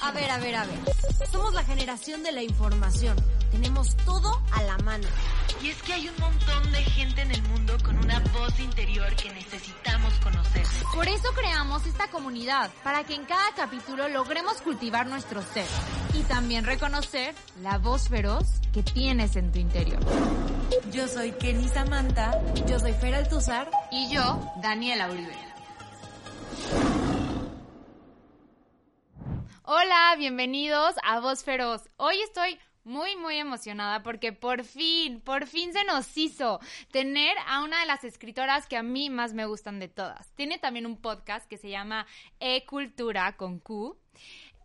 A ver, a ver, a ver. Somos la generación de la información. Tenemos todo a la mano. Y es que hay un montón de gente en el mundo con una voz interior que necesitamos conocer. Por eso creamos esta comunidad, para que en cada capítulo logremos cultivar nuestro ser y también reconocer la voz feroz que tienes en tu interior. Yo soy Kenny Samantha. Yo soy Fer Altuzar. Y yo, Daniela Uribe. Hola, bienvenidos a Voz Feroz. Hoy estoy muy, muy emocionada porque por fin, por fin se nos hizo tener a una de las escritoras que a mí más me gustan de todas. Tiene también un podcast que se llama E-Cultura con Q.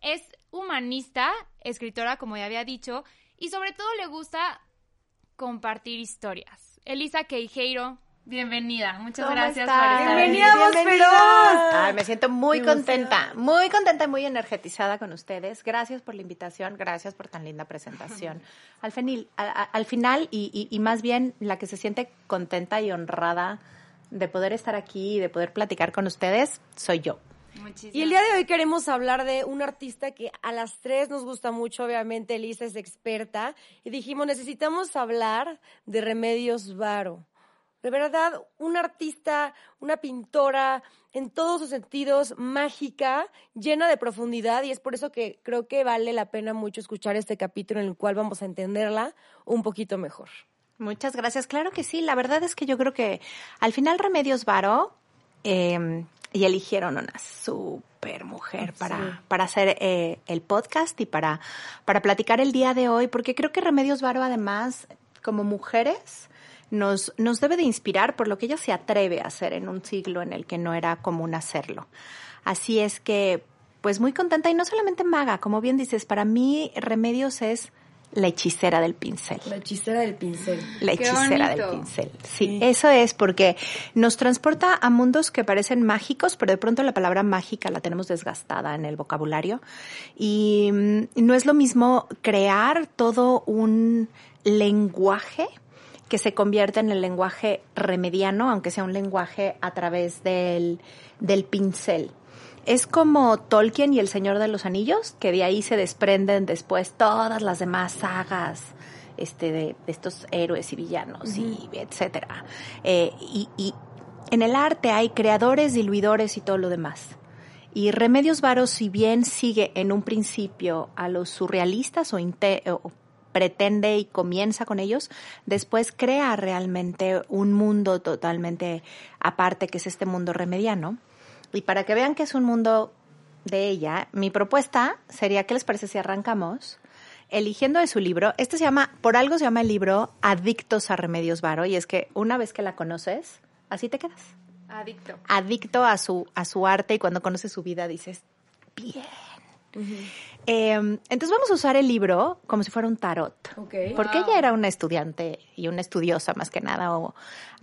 Es humanista, escritora, como ya había dicho, y sobre todo le gusta compartir historias. Elisa Queijeiro, Bienvenida, muchas gracias por estar Bienvenida. Ay, me siento muy contenta, muy contenta y muy energetizada con ustedes. Gracias por la invitación, gracias por tan linda presentación. Al, fenil, al final, y, y- y más bien la que se siente contenta y honrada de poder estar aquí y de poder platicar con ustedes, soy yo. Muchísimas Y el día de hoy queremos hablar de un artista que a las tres nos gusta mucho, obviamente Elisa es experta, y dijimos, necesitamos hablar de Remedios Varo. De verdad, una artista, una pintora, en todos sus sentidos, mágica, llena de profundidad, y es por eso que creo que vale la pena mucho escuchar este capítulo en el cual vamos a entenderla un poquito mejor. Muchas gracias. Claro que sí. La verdad es que yo creo que al final Remedios Varo eh, y eligieron una super mujer para, para hacer eh, el podcast y para, para platicar el día de hoy, porque creo que Remedios Varo además, como mujeres, nos, nos debe de inspirar por lo que ella se atreve a hacer en un siglo en el que no era común hacerlo. Así es que, pues muy contenta y no solamente maga, como bien dices, para mí Remedios es la hechicera del pincel. La hechicera del pincel. La hechicera del pincel. Sí, eso es porque nos transporta a mundos que parecen mágicos, pero de pronto la palabra mágica la tenemos desgastada en el vocabulario. Y mm, no es lo mismo crear todo un lenguaje que se convierte en el lenguaje remediano, aunque sea un lenguaje a través del, del pincel. Es como Tolkien y El Señor de los Anillos, que de ahí se desprenden después todas las demás sagas este, de, de estos héroes y villanos y etcétera. Eh, y, y en el arte hay creadores, diluidores y todo lo demás. Y Remedios Varo, si bien sigue en un principio a los surrealistas o, o pretende y comienza con ellos, después crea realmente un mundo totalmente aparte, que es este mundo remediano. Y para que vean que es un mundo de ella, mi propuesta sería, ¿qué les parece si arrancamos? Eligiendo de su libro, este se llama, por algo se llama el libro Adictos a Remedios Varo, y es que una vez que la conoces, así te quedas Adicto. adicto a su, a su arte y cuando conoces su vida dices, bien. Eh, entonces vamos a usar el libro como si fuera un tarot. Porque ella era una estudiante y una estudiosa más que nada o,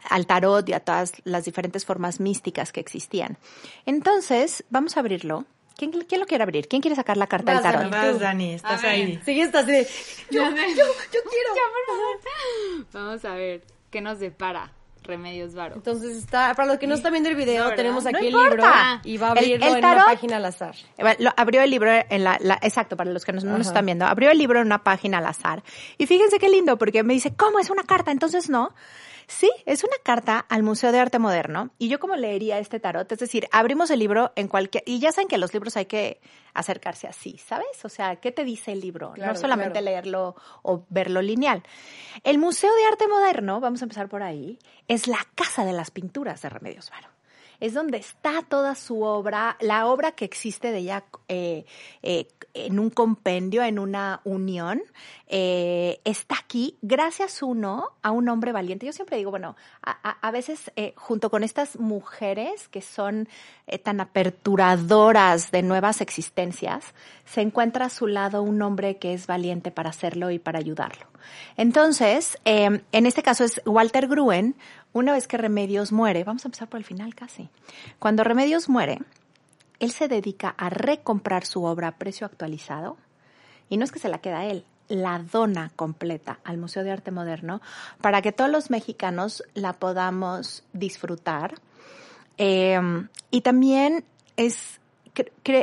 al tarot y a todas las diferentes formas místicas que existían. Entonces, vamos a abrirlo. ¿Quién, quién lo quiere abrir? ¿Quién quiere sacar la carta Vas, del tarot? Vas, Dani, estás ahí. Sí, estás de, yo, yo, yo quiero. Vamos a ver qué nos depara Remedios Varo. Entonces está, para los que no están viendo el video, tenemos aquí No el libro y va a El- abrirlo el en una tarot- página al azar. Eh, lo- abrió el libro en la, la- exacto, para los que no, no nos están viendo, abrió el libro en una página al azar. Y fíjense qué lindo, porque me dice, ¿cómo es una carta? Entonces no. Sí, es una carta al Museo de Arte Moderno. Y yo como leería este tarot, es decir, abrimos el libro en cualquier, y ya saben que los libros hay que acercarse así, ¿sabes? O sea, ¿qué te dice el libro? Claro, no solamente claro. leerlo o verlo lineal. El Museo de Arte Moderno, vamos a empezar por ahí, es la casa de las pinturas de Remedios Varo. Es donde está toda su obra, la obra que existe de ella eh, eh, en un compendio, en una unión, eh, está aquí gracias uno a un hombre valiente. Yo siempre digo, bueno, a, a- veces eh, junto con estas mujeres que son eh, tan aperturadoras de nuevas existencias, se encuentra a su lado un hombre que es valiente para hacerlo y para ayudarlo. Entonces, eh, en este caso es Walter Gruen, una vez que Remedios muere, vamos a empezar por el final casi, cuando Remedios muere, él se dedica a recomprar su obra a precio actualizado y no es que se la queda a él, la dona completa al Museo de Arte Moderno para que todos los mexicanos la podamos disfrutar. Eh, y también es,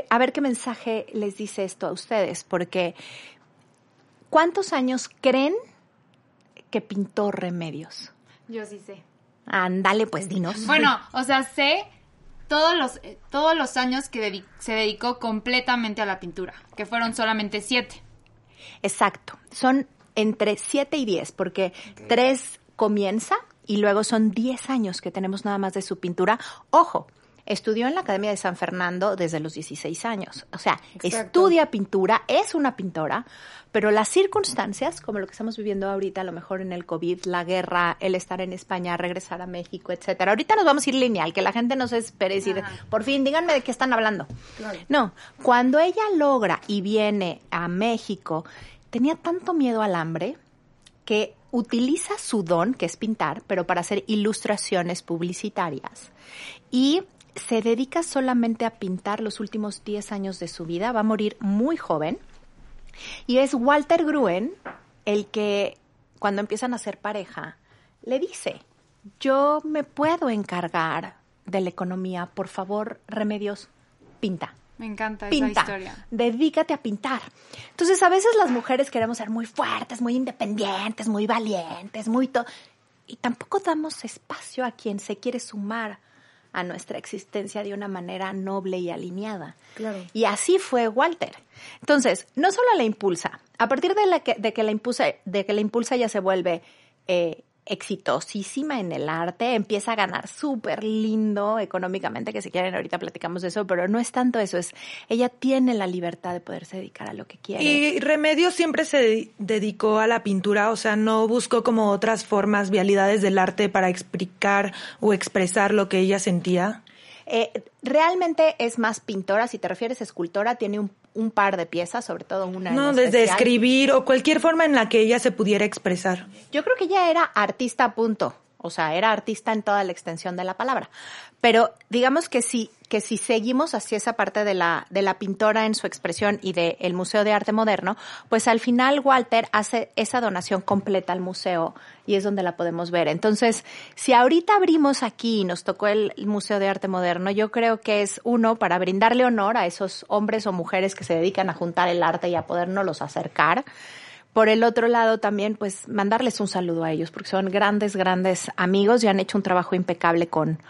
a ver qué mensaje les dice esto a ustedes, porque ¿cuántos años creen que pintó Remedios? Yo sí sé. Ándale, pues dinos. Bueno, o sea, sé todos los, eh, todos los años que se dedicó completamente a la pintura, que fueron solamente siete. Exacto. Son entre 7 y 10, porque 3 comienza y luego son 10 años que tenemos nada más de su pintura. Ojo, estudió en la Academia de San Fernando desde los 16 años. O sea, Exacto. estudia pintura, es una pintora, pero las circunstancias, como lo que estamos viviendo ahorita, a lo mejor en el COVID, la guerra, el estar en España, regresar a México, etcétera. Ahorita nos vamos a ir lineal, que la gente no se espere decir, por fin, díganme de qué están hablando. No, cuando ella logra y viene a México, tenía tanto miedo al hambre que utiliza su don, que es pintar, pero para hacer ilustraciones publicitarias. Y se dedica solamente a pintar los últimos 10 años de su vida. Va a morir muy joven. Y es Walter Gruen el que, cuando empiezan a ser pareja, le dice, yo me puedo encargar de la economía, por favor, remedios, pinta Me encanta esa pinta, historia. dedícate a pintar. Entonces, a veces las mujeres queremos ser muy fuertes, muy independientes, muy valientes, muy to y tampoco damos espacio a quien se quiere sumar a nuestra existencia de una manera noble y alineada. Claro. Y así fue Walter. Entonces, no solo la impulsa, a partir de, la que, de que la impulsa, de que la impulsa ya se vuelve eh, exitosísima en el arte, empieza a ganar súper lindo económicamente, que si quieren ahorita platicamos de eso, pero no es tanto eso, es ella tiene la libertad de poderse dedicar a lo que quiere. Y Remedios siempre se de- dedicó a la pintura, o sea, no buscó como otras formas, vialidades del arte para explicar o expresar lo que ella sentía. Eh, realmente es más pintora, si te refieres a escultora, tiene un, un par de piezas, sobre todo una. en No, desde especial. escribir o cualquier forma en la que ella se pudiera expresar. Yo creo que ella era artista, punto. O sea, era artista en toda la extensión de la palabra. Pero digamos que si, que si seguimos hacia esa parte de la, de la pintora en su expresión y del Museo de Arte Moderno, pues al final Walter hace esa donación completa al museo y es donde la podemos ver. Entonces, si ahorita abrimos aquí y nos tocó el Museo de Arte Moderno, yo creo que es uno para brindarle honor a esos hombres o mujeres que se dedican a juntar el arte y a podernos acercar. Por el otro lado también, pues mandarles un saludo a ellos, porque son grandes, grandes amigos y han hecho un trabajo impecable con,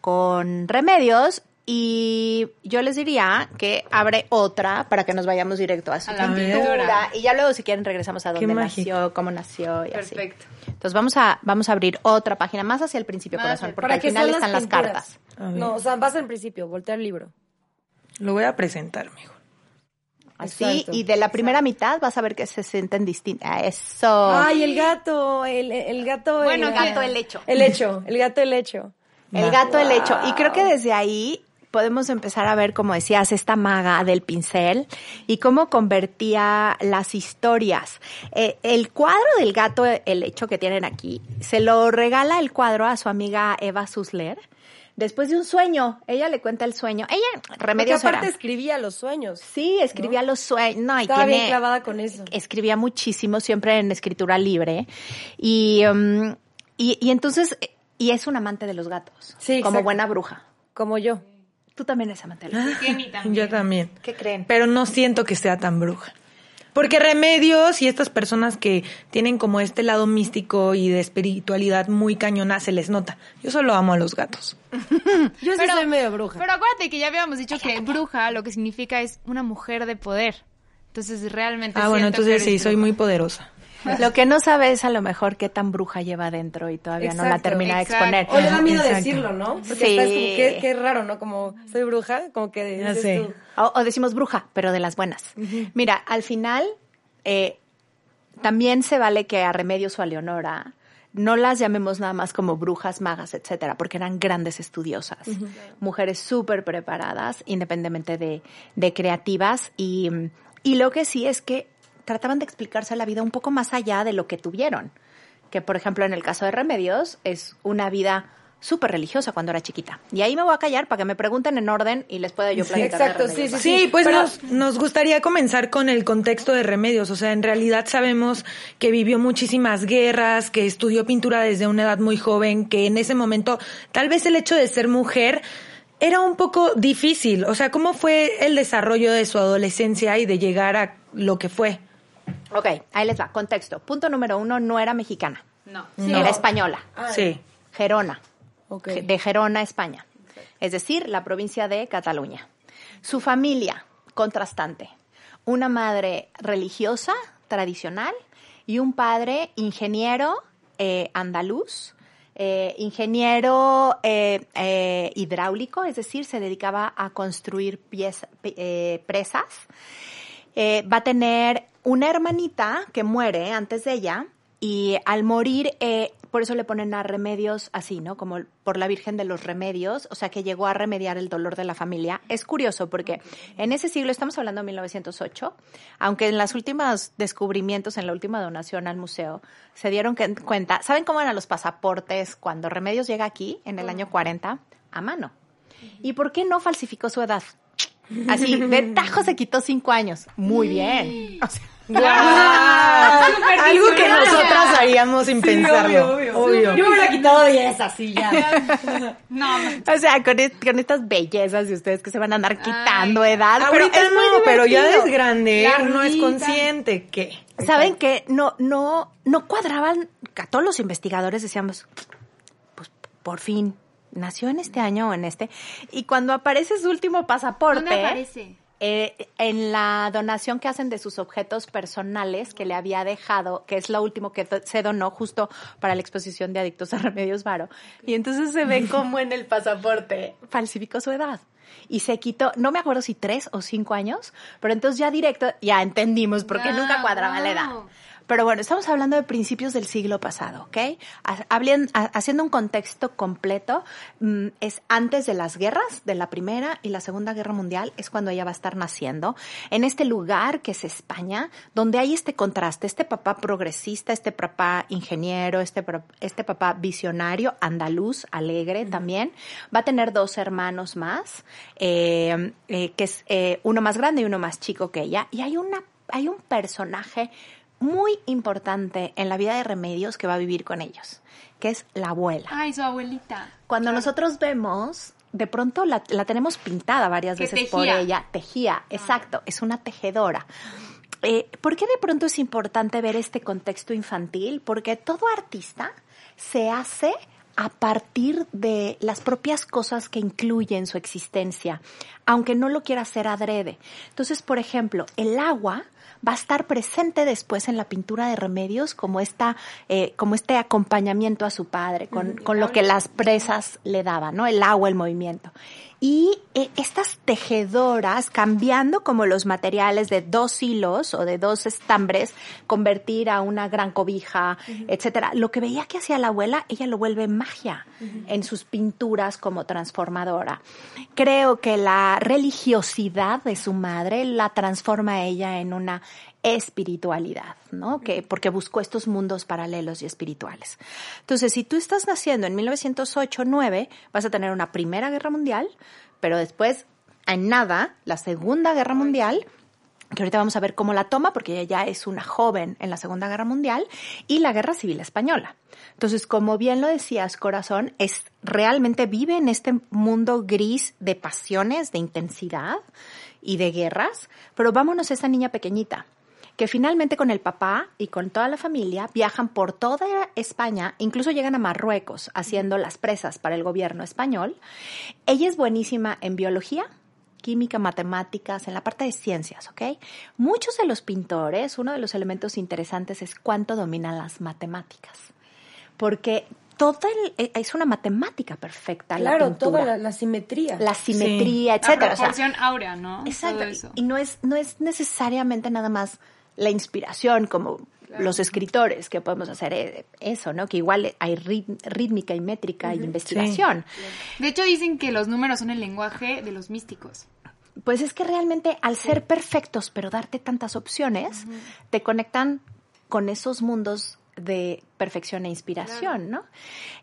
con Remedios. Y yo les diría que abre otra para que nos vayamos directo a su A pintura. Y ya luego, si quieren, regresamos a dónde nació, cómo nació y así. Perfecto. Entonces vamos a, vamos a abrir otra página más hacia el principio, Más corazón, porque ¿Para al final están las cartas. No, o sea, vas al principio, voltea el libro. Lo voy a presentar mejor. Así, Exacto, y de la primera mitad vas a ver que se sienten distintas. Eso. Ay, el gato, el, el gato. Bueno, el gato el hecho. El hecho, el gato el hecho. El gato el hecho. Y creo que desde ahí podemos empezar a ver, como decías, esta maga del pincel y cómo convertía las historias. Eh, el cuadro del gato el hecho que tienen aquí, se lo regala el cuadro a su amiga Eva Susler. Después de un sueño, ella le cuenta el sueño. Ella, Porque remedios aparte era. escribía los sueños. Sí, escribía los sueños. No, y Estaba bien tiene- clavada con eso. escribía muchísimo, siempre en escritura libre. Y, um, y, y entonces, y es un amante de los gatos. Sí, Como exacto. buena bruja. Como yo. Tú también eres amante de los gatos. También. Yo también. ¿Qué creen? Pero no siento que sea tan bruja. Porque Remedios y estas personas que tienen como este lado místico y de espiritualidad muy cañona se les nota. Yo solo amo a los gatos. Yo sí Pero- soy medio bruja. Pero acuérdate que ya habíamos dicho que bruja lo que significa es una mujer de poder. Entonces realmente Ah, bueno, entonces sí, soy muy poderosa. Lo que no sabe es a lo mejor qué tan bruja lleva adentro y todavía no la Exacto, termina de exponer. O le da miedo Exacto. decirlo, ¿no? Porque Sí. estás como, qué, qué raro, ¿no? Como, soy bruja, como que sé. tú. O, o decimos bruja, pero de las buenas. Mira, al final, eh, también se vale que a Remedios o a Leonora no las llamemos nada más como brujas, magas, etcétera, porque eran grandes estudiosas, mujeres súper preparadas, independientemente de, de creativas. Y, y lo que sí es que trataban de explicarse la vida un poco más allá de lo que tuvieron. Que, por ejemplo, en el caso de Remedios, es una vida súper religiosa cuando era chiquita. Y ahí me voy a callar para que me pregunten en orden y les pueda yo platicar. de exacto, Remedios. sí, Sí, pues Pero- nos, nos gustaría comenzar con el contexto de Remedios. O sea, en realidad sabemos que vivió muchísimas guerras, que estudió pintura desde una edad muy joven, que en ese momento tal vez el hecho de ser mujer era un poco difícil. O sea, ¿cómo fue el desarrollo de su adolescencia y de llegar a lo que fue? Ok, ahí les va. Contexto. Punto número uno, no era mexicana. No. Era española. Sí. Gerona. De Gerona, España. Es decir, la provincia de Cataluña. Su familia, contrastante. Una madre religiosa, tradicional, y un padre ingeniero eh, andaluz, eh, ingeniero eh, eh, hidráulico, es decir, se dedicaba a construir pieza- pi- eh, presas. Eh, va a tener una hermanita que muere antes de ella y al morir, eh, por eso le ponen a remedios así, ¿no? Como por la Virgen de los Remedios, o sea que llegó a remediar el dolor de la familia. Es curioso porque en ese siglo, estamos hablando de 1908, aunque en los últimos descubrimientos, en la última donación al museo, se dieron que- cuenta, ¿saben cómo eran los pasaportes cuando Remedios llega aquí en el año 40? A mano. ¿Y por qué no falsificó su edad? Así, de tajo se quitó cinco años. Muy bien. O sea, Algo que nosotras haríamos sin pensarlo. obvio, obvio. Yo me hubiera quitado 10 así ya. No, o sea, con, es- con estas bellezas de ustedes que se van a andar quitando edad. pero Ahorita es muy no, pero ya es grande, uno es consciente que... ¿Saben que no, no, no cuadraban? A todos los investigadores decíamos, pues por fin, nació en este año o en este. Y cuando aparece su último pasaporte. ¿Dónde aparece? Eh, en la donación que hacen de sus objetos personales que le había dejado, que es lo último que se donó justo para la exposición de Adictos a Remedios Varo. Y entonces se ve como en el pasaporte falsificó su edad. Y se quitó, no me acuerdo si tres o cinco años, pero entonces ya directo, ya entendimos por qué Ah, nunca cuadraba la edad. Pero bueno, estamos hablando de principios del siglo pasado, ¿ok? Ha- hablen- ha- haciendo un contexto completo, mm, es antes de las guerras, de la Primera y la Segunda Guerra Mundial, es cuando ella va a estar naciendo, en este lugar que es España, donde hay este contraste, este papá progresista, este papá ingeniero, este, este papá visionario, andaluz, alegre también, va a tener dos hermanos más, eh, eh, que es eh, uno más grande y uno más chico que ella, y hay una hay un personaje muy importante en la vida de Remedios que va a vivir con ellos, que es la abuela. Ay, su abuelita. Cuando nosotros vemos, de pronto la, la tenemos pintada varias Que veces por ella, tejía, exacto, es una tejedora. Eh, ¿Por qué de pronto es importante ver este contexto infantil? Porque todo artista se hace a partir de las propias cosas que incluyen su existencia, aunque no lo quiera hacer adrede. Entonces, por ejemplo, el agua va a estar presente después en la pintura de remedios como esta, eh, como este acompañamiento a su padre, con, con lo que las presas le daban, ¿no? El agua, el movimiento. Y eh, estas tejedoras, cambiando como los materiales de dos hilos o de dos estambres, convertir a una gran cobija, etcétera. Lo que veía que hacía la abuela, ella lo vuelve magia en sus pinturas como transformadora. Creo que la religiosidad de su madre la transforma a ella en una espiritualidad, ¿no? Que, porque buscó estos mundos paralelos y espirituales. Entonces, si tú estás naciendo en 1908-9, vas a tener una Primera Guerra Mundial, pero después, en nada, la Segunda Guerra Mundial, que ahorita vamos a ver cómo la toma, porque ella ya es una joven en la Segunda Guerra Mundial, y la Guerra Civil Española. Entonces, como bien lo decías, corazón, es realmente vive en este mundo gris de pasiones, de intensidad y de guerras, pero vámonos a esta niña pequeñita que finalmente con el papá y con toda la familia viajan por toda España, incluso llegan a Marruecos haciendo las presas para el gobierno español. Ella es buenísima en biología química, matemáticas, en la parte de ciencias, ¿ok? Muchos de los pintores, uno de los elementos interesantes es cuánto dominan las matemáticas. Porque toda el- eh, es una matemática perfecta. la Claro, pintura. toda la, la simetría. La simetría, La etcétera. O sea, proporción áurea, ¿no? Exacto. Todo eso. Y no es, no es necesariamente nada más la inspiración como los escritores que podemos hacer eh, eso, ¿no? Que igual hay rítmica y métrica y investigación. De hecho, dicen que los números son el lenguaje de los místicos. Pues es que realmente al ser perfectos, pero darte tantas opciones, te conectan con esos mundos de perfección e inspiración, ¿no?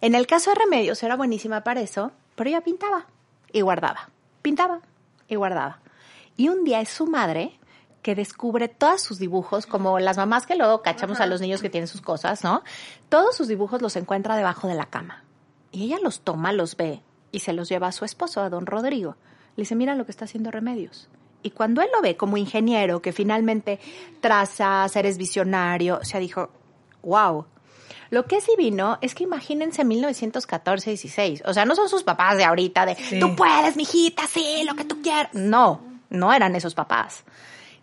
En el caso de Remedios era buenísima para eso, pero ella pintaba y guardaba, pintaba y guardaba. Y un día es su madre que descubre todos sus dibujos, como las mamás que luego cachamos a los niños que tienen sus cosas, ¿no? Todos sus dibujos los encuentra debajo de la cama. Y ella los toma, los ve y se los lleva a su esposo, a don Rodrigo. Le dice, mira lo que está haciendo Remedios. Y cuando él lo ve como ingeniero, que finalmente trazas, eres visionario, o sea, dijo, wow. Lo que es divino es que imagínense 1914-16. O sea, no son sus papás de ahorita de, tú puedes, mijita, sí, lo que tú quieras. No, no eran esos papás.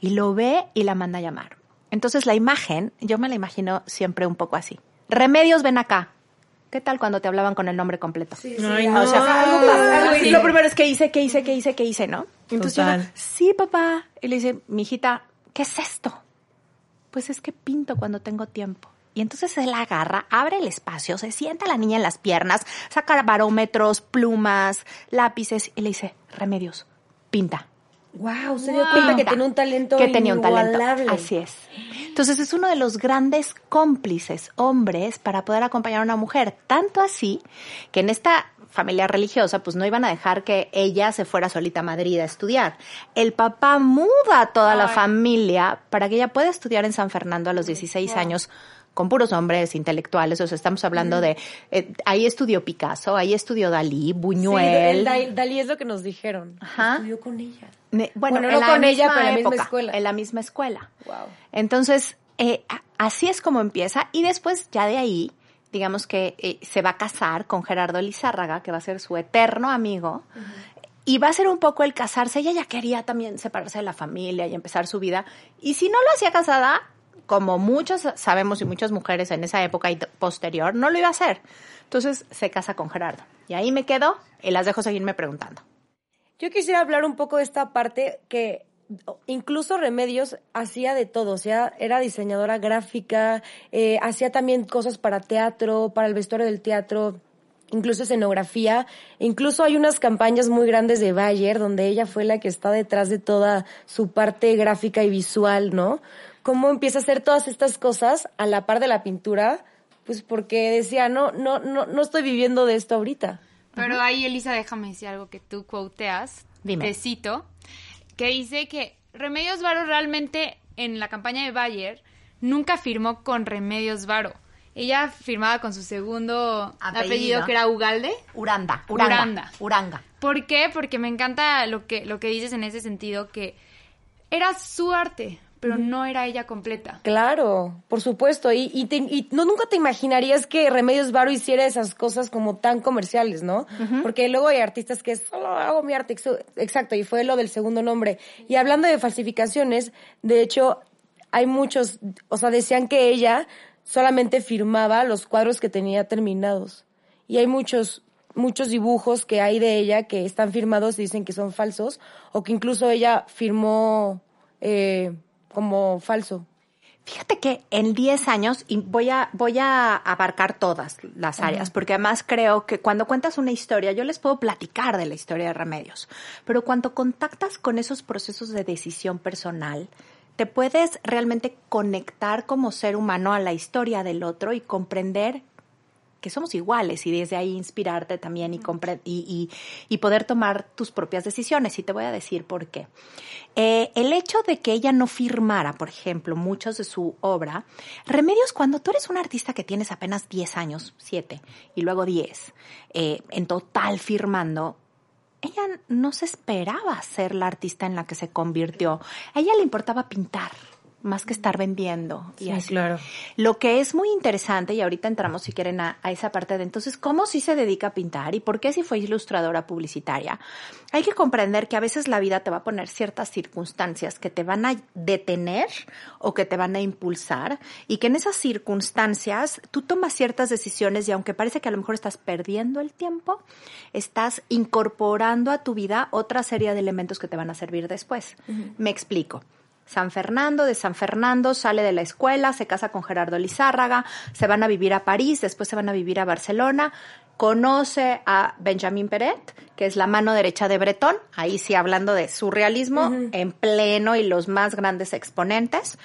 Y lo ve y la manda a llamar. Entonces la imagen, yo me la imagino siempre un poco así. Remedios, ven acá. ¿Qué tal cuando te hablaban con el nombre completo? Ay, O no. sea, algo pasa, algo- Sí. Lo primero es que hice, que hice, que hice, que hice, ¿no? Entonces Total. yo, sí, papá. Y le dice, mi hijita, ¿qué es esto? Pues es que pinto cuando tengo tiempo. Y entonces él agarra, abre el espacio, se sienta la niña en las piernas, saca barómetros, plumas, lápices y le dice, remedios, pinta. Wow, se dio cuenta que Pinta. tenía un talento que tenía un talento. Así es. Entonces es uno de los grandes cómplices hombres para poder acompañar a una mujer. Tanto así que en esta familia religiosa pues no iban a dejar que ella se fuera solita a Madrid a estudiar. El papá muda a toda la familia para que ella pueda estudiar en San Fernando a los 16 años con puros hombres intelectuales, o sea, estamos hablando de, eh, ahí estudió Picasso, ahí estudió Dalí, Sí, Buñuel. el Dal- Dalí es lo que nos dijeron. Ajá. Estudió con ella. Ne- Bueno, Bueno, en no la con ella, pero en la misma escuela. En la misma escuela. Wow. Entonces, eh, así es como empieza. Y después, ya de ahí, digamos que eh, se va a casar con Gerardo Lizárraga, que va a ser su eterno amigo. Y va a ser un poco el casarse. Ella ya quería también separarse de la familia y empezar su vida. Y si no lo hacía casada, como muchos sabemos y muchas mujeres en esa época y posterior, no lo iba a hacer. Entonces se casa con Gerardo. Y ahí me quedo y las dejo seguirme preguntando. Yo quisiera hablar un poco de esta parte que incluso Remedios hacía de todo, o sea, era diseñadora gráfica, eh, hacía también cosas para teatro, para el vestuario del teatro, incluso escenografía, incluso hay unas campañas muy grandes de Bayer donde ella fue la que está detrás de toda su parte gráfica y visual, ¿no? Cómo empieza a hacer todas estas cosas a la par de la pintura, pues porque decía, no, no, no, no estoy viviendo de esto ahorita. Pero ahí, Elisa, déjame decir algo que tú quoteas. Dime. Te cito. Que dice que Remedios Varo realmente en la campaña de Bayer nunca firmó con Remedios Varo. Ella firmaba con su segundo apellido, Apellido. que era Ugalde. Uranda, Uranga. Uranga. Uranga. ¿Por qué? Porque me encanta lo que, lo que dices en ese sentido, que era su arte, pero no era ella completa. Claro, por supuesto. Y, y, te- y no nunca te imaginarías que Remedios Varo hiciera esas cosas como tan comerciales, ¿no? Porque luego hay artistas que solo hago mi arte. Exacto, y fue lo del segundo nombre. Y hablando de falsificaciones, de hecho, hay muchos, o sea, decían que ella solamente firmaba los cuadros que tenía terminados. Y hay muchos muchos dibujos que hay de ella que están firmados y dicen que son falsos, o que incluso ella firmó eh, como falso. Fíjate que en 10 años, y voy a, voy a abarcar todas las áreas, porque además creo que cuando cuentas una historia, yo les puedo platicar de la historia de Remedios, pero cuando contactas con esos procesos de decisión personal, te puedes realmente conectar como ser humano a la historia del otro y comprender que somos iguales y desde ahí inspirarte también y, y- y poder tomar tus propias decisiones. Y te voy a decir por qué. Eh, el hecho de que ella no firmara, por ejemplo, muchos de su obra, Remedios, cuando tú eres un artista que tienes apenas 10 años, 7, y luego 10, eh, en total firmando, ella no se esperaba ser la artista en la que se convirtió. A ella le importaba pintar, más que estar vendiendo. Y Sí, así. claro. Lo que es muy interesante, y ahorita entramos si quieren a, a esa parte de entonces, ¿cómo sí se dedica a pintar y por qué si fue ilustradora publicitaria? Hay que comprender que a veces la vida te va a poner ciertas circunstancias que te van a detener o que te van a impulsar y que en esas circunstancias tú tomas ciertas decisiones y aunque parece que a lo mejor estás perdiendo el tiempo, estás incorporando a tu vida otra serie de elementos que te van a servir después. Me explico. San Fernando, de San Fernando, sale de la escuela, se casa con Gerardo Lizárraga, se van a vivir a París, después se van a vivir a Barcelona, conoce a Benjamin Peret, que es la mano derecha de Bretón, ahí sí hablando de surrealismo en pleno y los más grandes exponentes,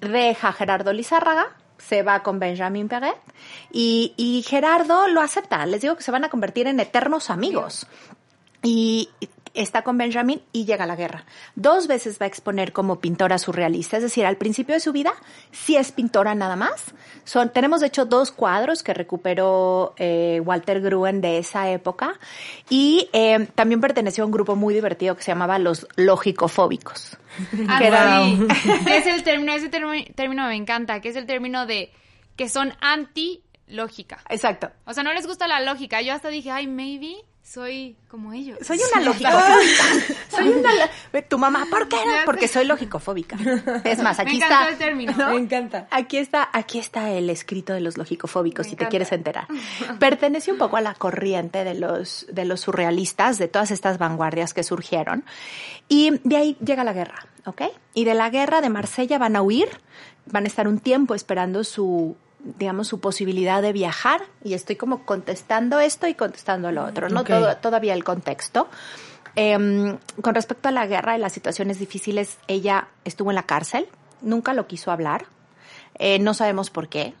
deja a Gerardo Lizárraga, se va con Benjamin Peret y, y Gerardo lo acepta, les digo que se van a convertir en eternos amigos. Y está con Benjamin y llega la guerra. Dos veces va a exponer como pintora surrealista, es decir, al principio de su vida sí es pintora nada más. Son, tenemos de hecho dos cuadros que recuperó eh, Walter Gruen de esa época y eh, también perteneció a un grupo muy divertido que se llamaba los. Ah, sí. es el término, ese término, término me encanta, que es el término de que son anti-lógica. Exacto. O sea, no les gusta la lógica. Yo hasta dije, ay, maybe soy como ellos. Soy una logicofóbica. soy una tu mamá, ¿por qué? Porque soy logicofóbica. Es más, aquí Me encantó está el término. ¿no? Me encanta. Aquí está, aquí está el escrito de los logicofóbicos, Me si te encanta. quieres enterar. Pertenece un poco a la corriente de los, de los surrealistas, de todas estas vanguardias que surgieron. Y de ahí llega la guerra, ¿ok? Y de la guerra de Marsella van a huir, van a estar un tiempo esperando su digamos, su posibilidad de viajar, y estoy como contestando esto y contestando lo otro, ¿no? Todo, todavía el contexto. Em, con respecto a la guerra y las situaciones difíciles, ella estuvo en la cárcel, nunca lo quiso hablar, eh, no sabemos por qué.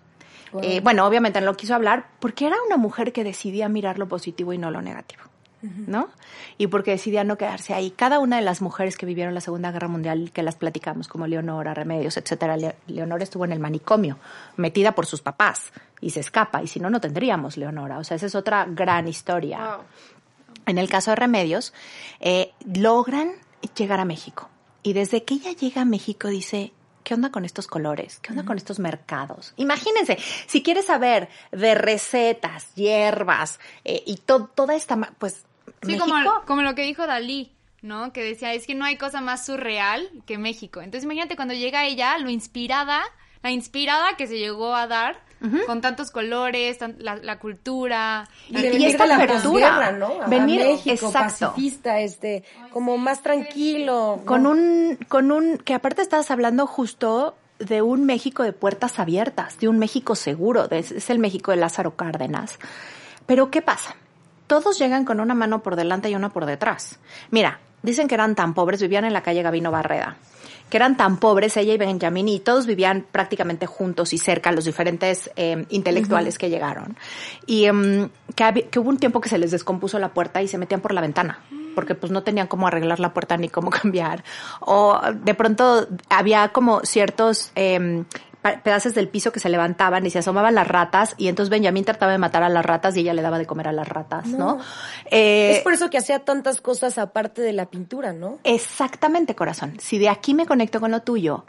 Eh, bueno, obviamente no lo quiso hablar porque era una mujer que decidía mirar lo positivo y no lo negativo, ¿no? Y porque decidía no quedarse ahí. Cada una de las mujeres que vivieron la Segunda Guerra Mundial, que las platicamos, como Leonora, Remedios, etcétera, Le- Leonora estuvo en el manicomio, metida por sus papás, y se escapa, y si no, no tendríamos Leonora. O sea, esa es otra gran historia. En el caso de Remedios, eh, logran llegar a México. Y desde que ella llega a México dice, ¿qué onda con estos colores? ¿Qué onda con estos mercados? Imagínense, si quieres saber de recetas, hierbas eh, y to- toda esta, pues, Sí, México, como, como lo que dijo Dalí, ¿no? Que decía, es que no hay cosa más surreal que México. Entonces imagínate cuando llega ella, lo inspirada, la inspirada que se llegó a dar con tantos colores, tan- la, la cultura. Y, esta la apertura, ¿no? A venir- México, exacto. pacifista, este, como más tranquilo. con ¿no? un, con un, que aparte estabas hablando justo de un México de puertas abiertas, de un México seguro, de- es el México de Lázaro Cárdenas. Pero ¿qué pasa? Todos llegan con una mano por delante y una por detrás. Mira, dicen que eran tan pobres, vivían en la calle Gavino Barreda, que eran tan pobres ella y Benjamín y todos vivían prácticamente juntos y cerca, los diferentes eh, intelectuales que llegaron. Y em, que, que hubo un tiempo que se les descompuso la puerta y se metían por la ventana porque pues no tenían cómo arreglar la puerta ni cómo cambiar. O de pronto había como ciertos pa- pedazos del piso que se levantaban y se asomaban las ratas y entonces Benjamín trataba de matar a las ratas y ella le daba de comer a las ratas, ¿no? Eh, Es por eso que hacía tantas cosas aparte de la pintura, ¿no? Exactamente, corazón. Si de aquí me conecto con lo tuyo,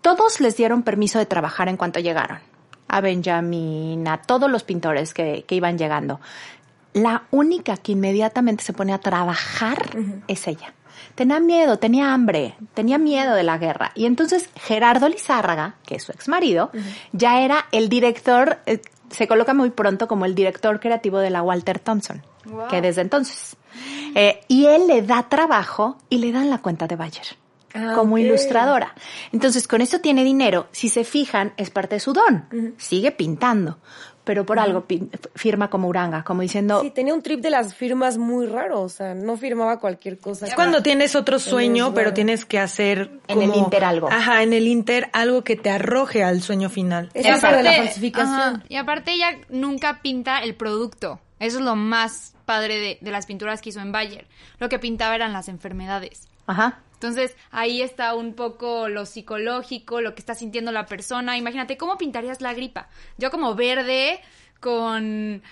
todos les dieron permiso de trabajar en cuanto llegaron. A Benjamin, a todos los pintores que, que iban llegando. La única que inmediatamente se pone a trabajar es ella. Tenía miedo, tenía hambre, tenía miedo de la guerra. Y entonces Gerardo Lizárraga, que es su ex marido, ya era el director, eh, se coloca muy pronto como el director creativo de la Walter Thompson, que desde entonces. Eh, y él le da trabajo y le dan la cuenta de Bayer Ah, como ilustradora. Entonces, con esto tiene dinero. Si se fijan, es parte de su don. Sigue pintando, pero por algo firma como Uranga, como diciendo, Sí, tenía un trip de las firmas muy raro, o sea, no firmaba cualquier cosa. Es cuando tienes otro sueño, es pero bueno. tienes que hacer En el Inter algo. Ajá, en el Inter algo que te arroje al sueño final. Es Y eso de la falsificación. ajá, y aparte ella nunca pinta el producto. Eso es lo más padre de, de las pinturas que hizo en Bayer. Lo que pintaba eran las enfermedades. Ajá, Entonces ahí está un poco lo psicológico, lo que está sintiendo la persona. Imagínate, ¿cómo pintarías la gripa? Yo como verde, con,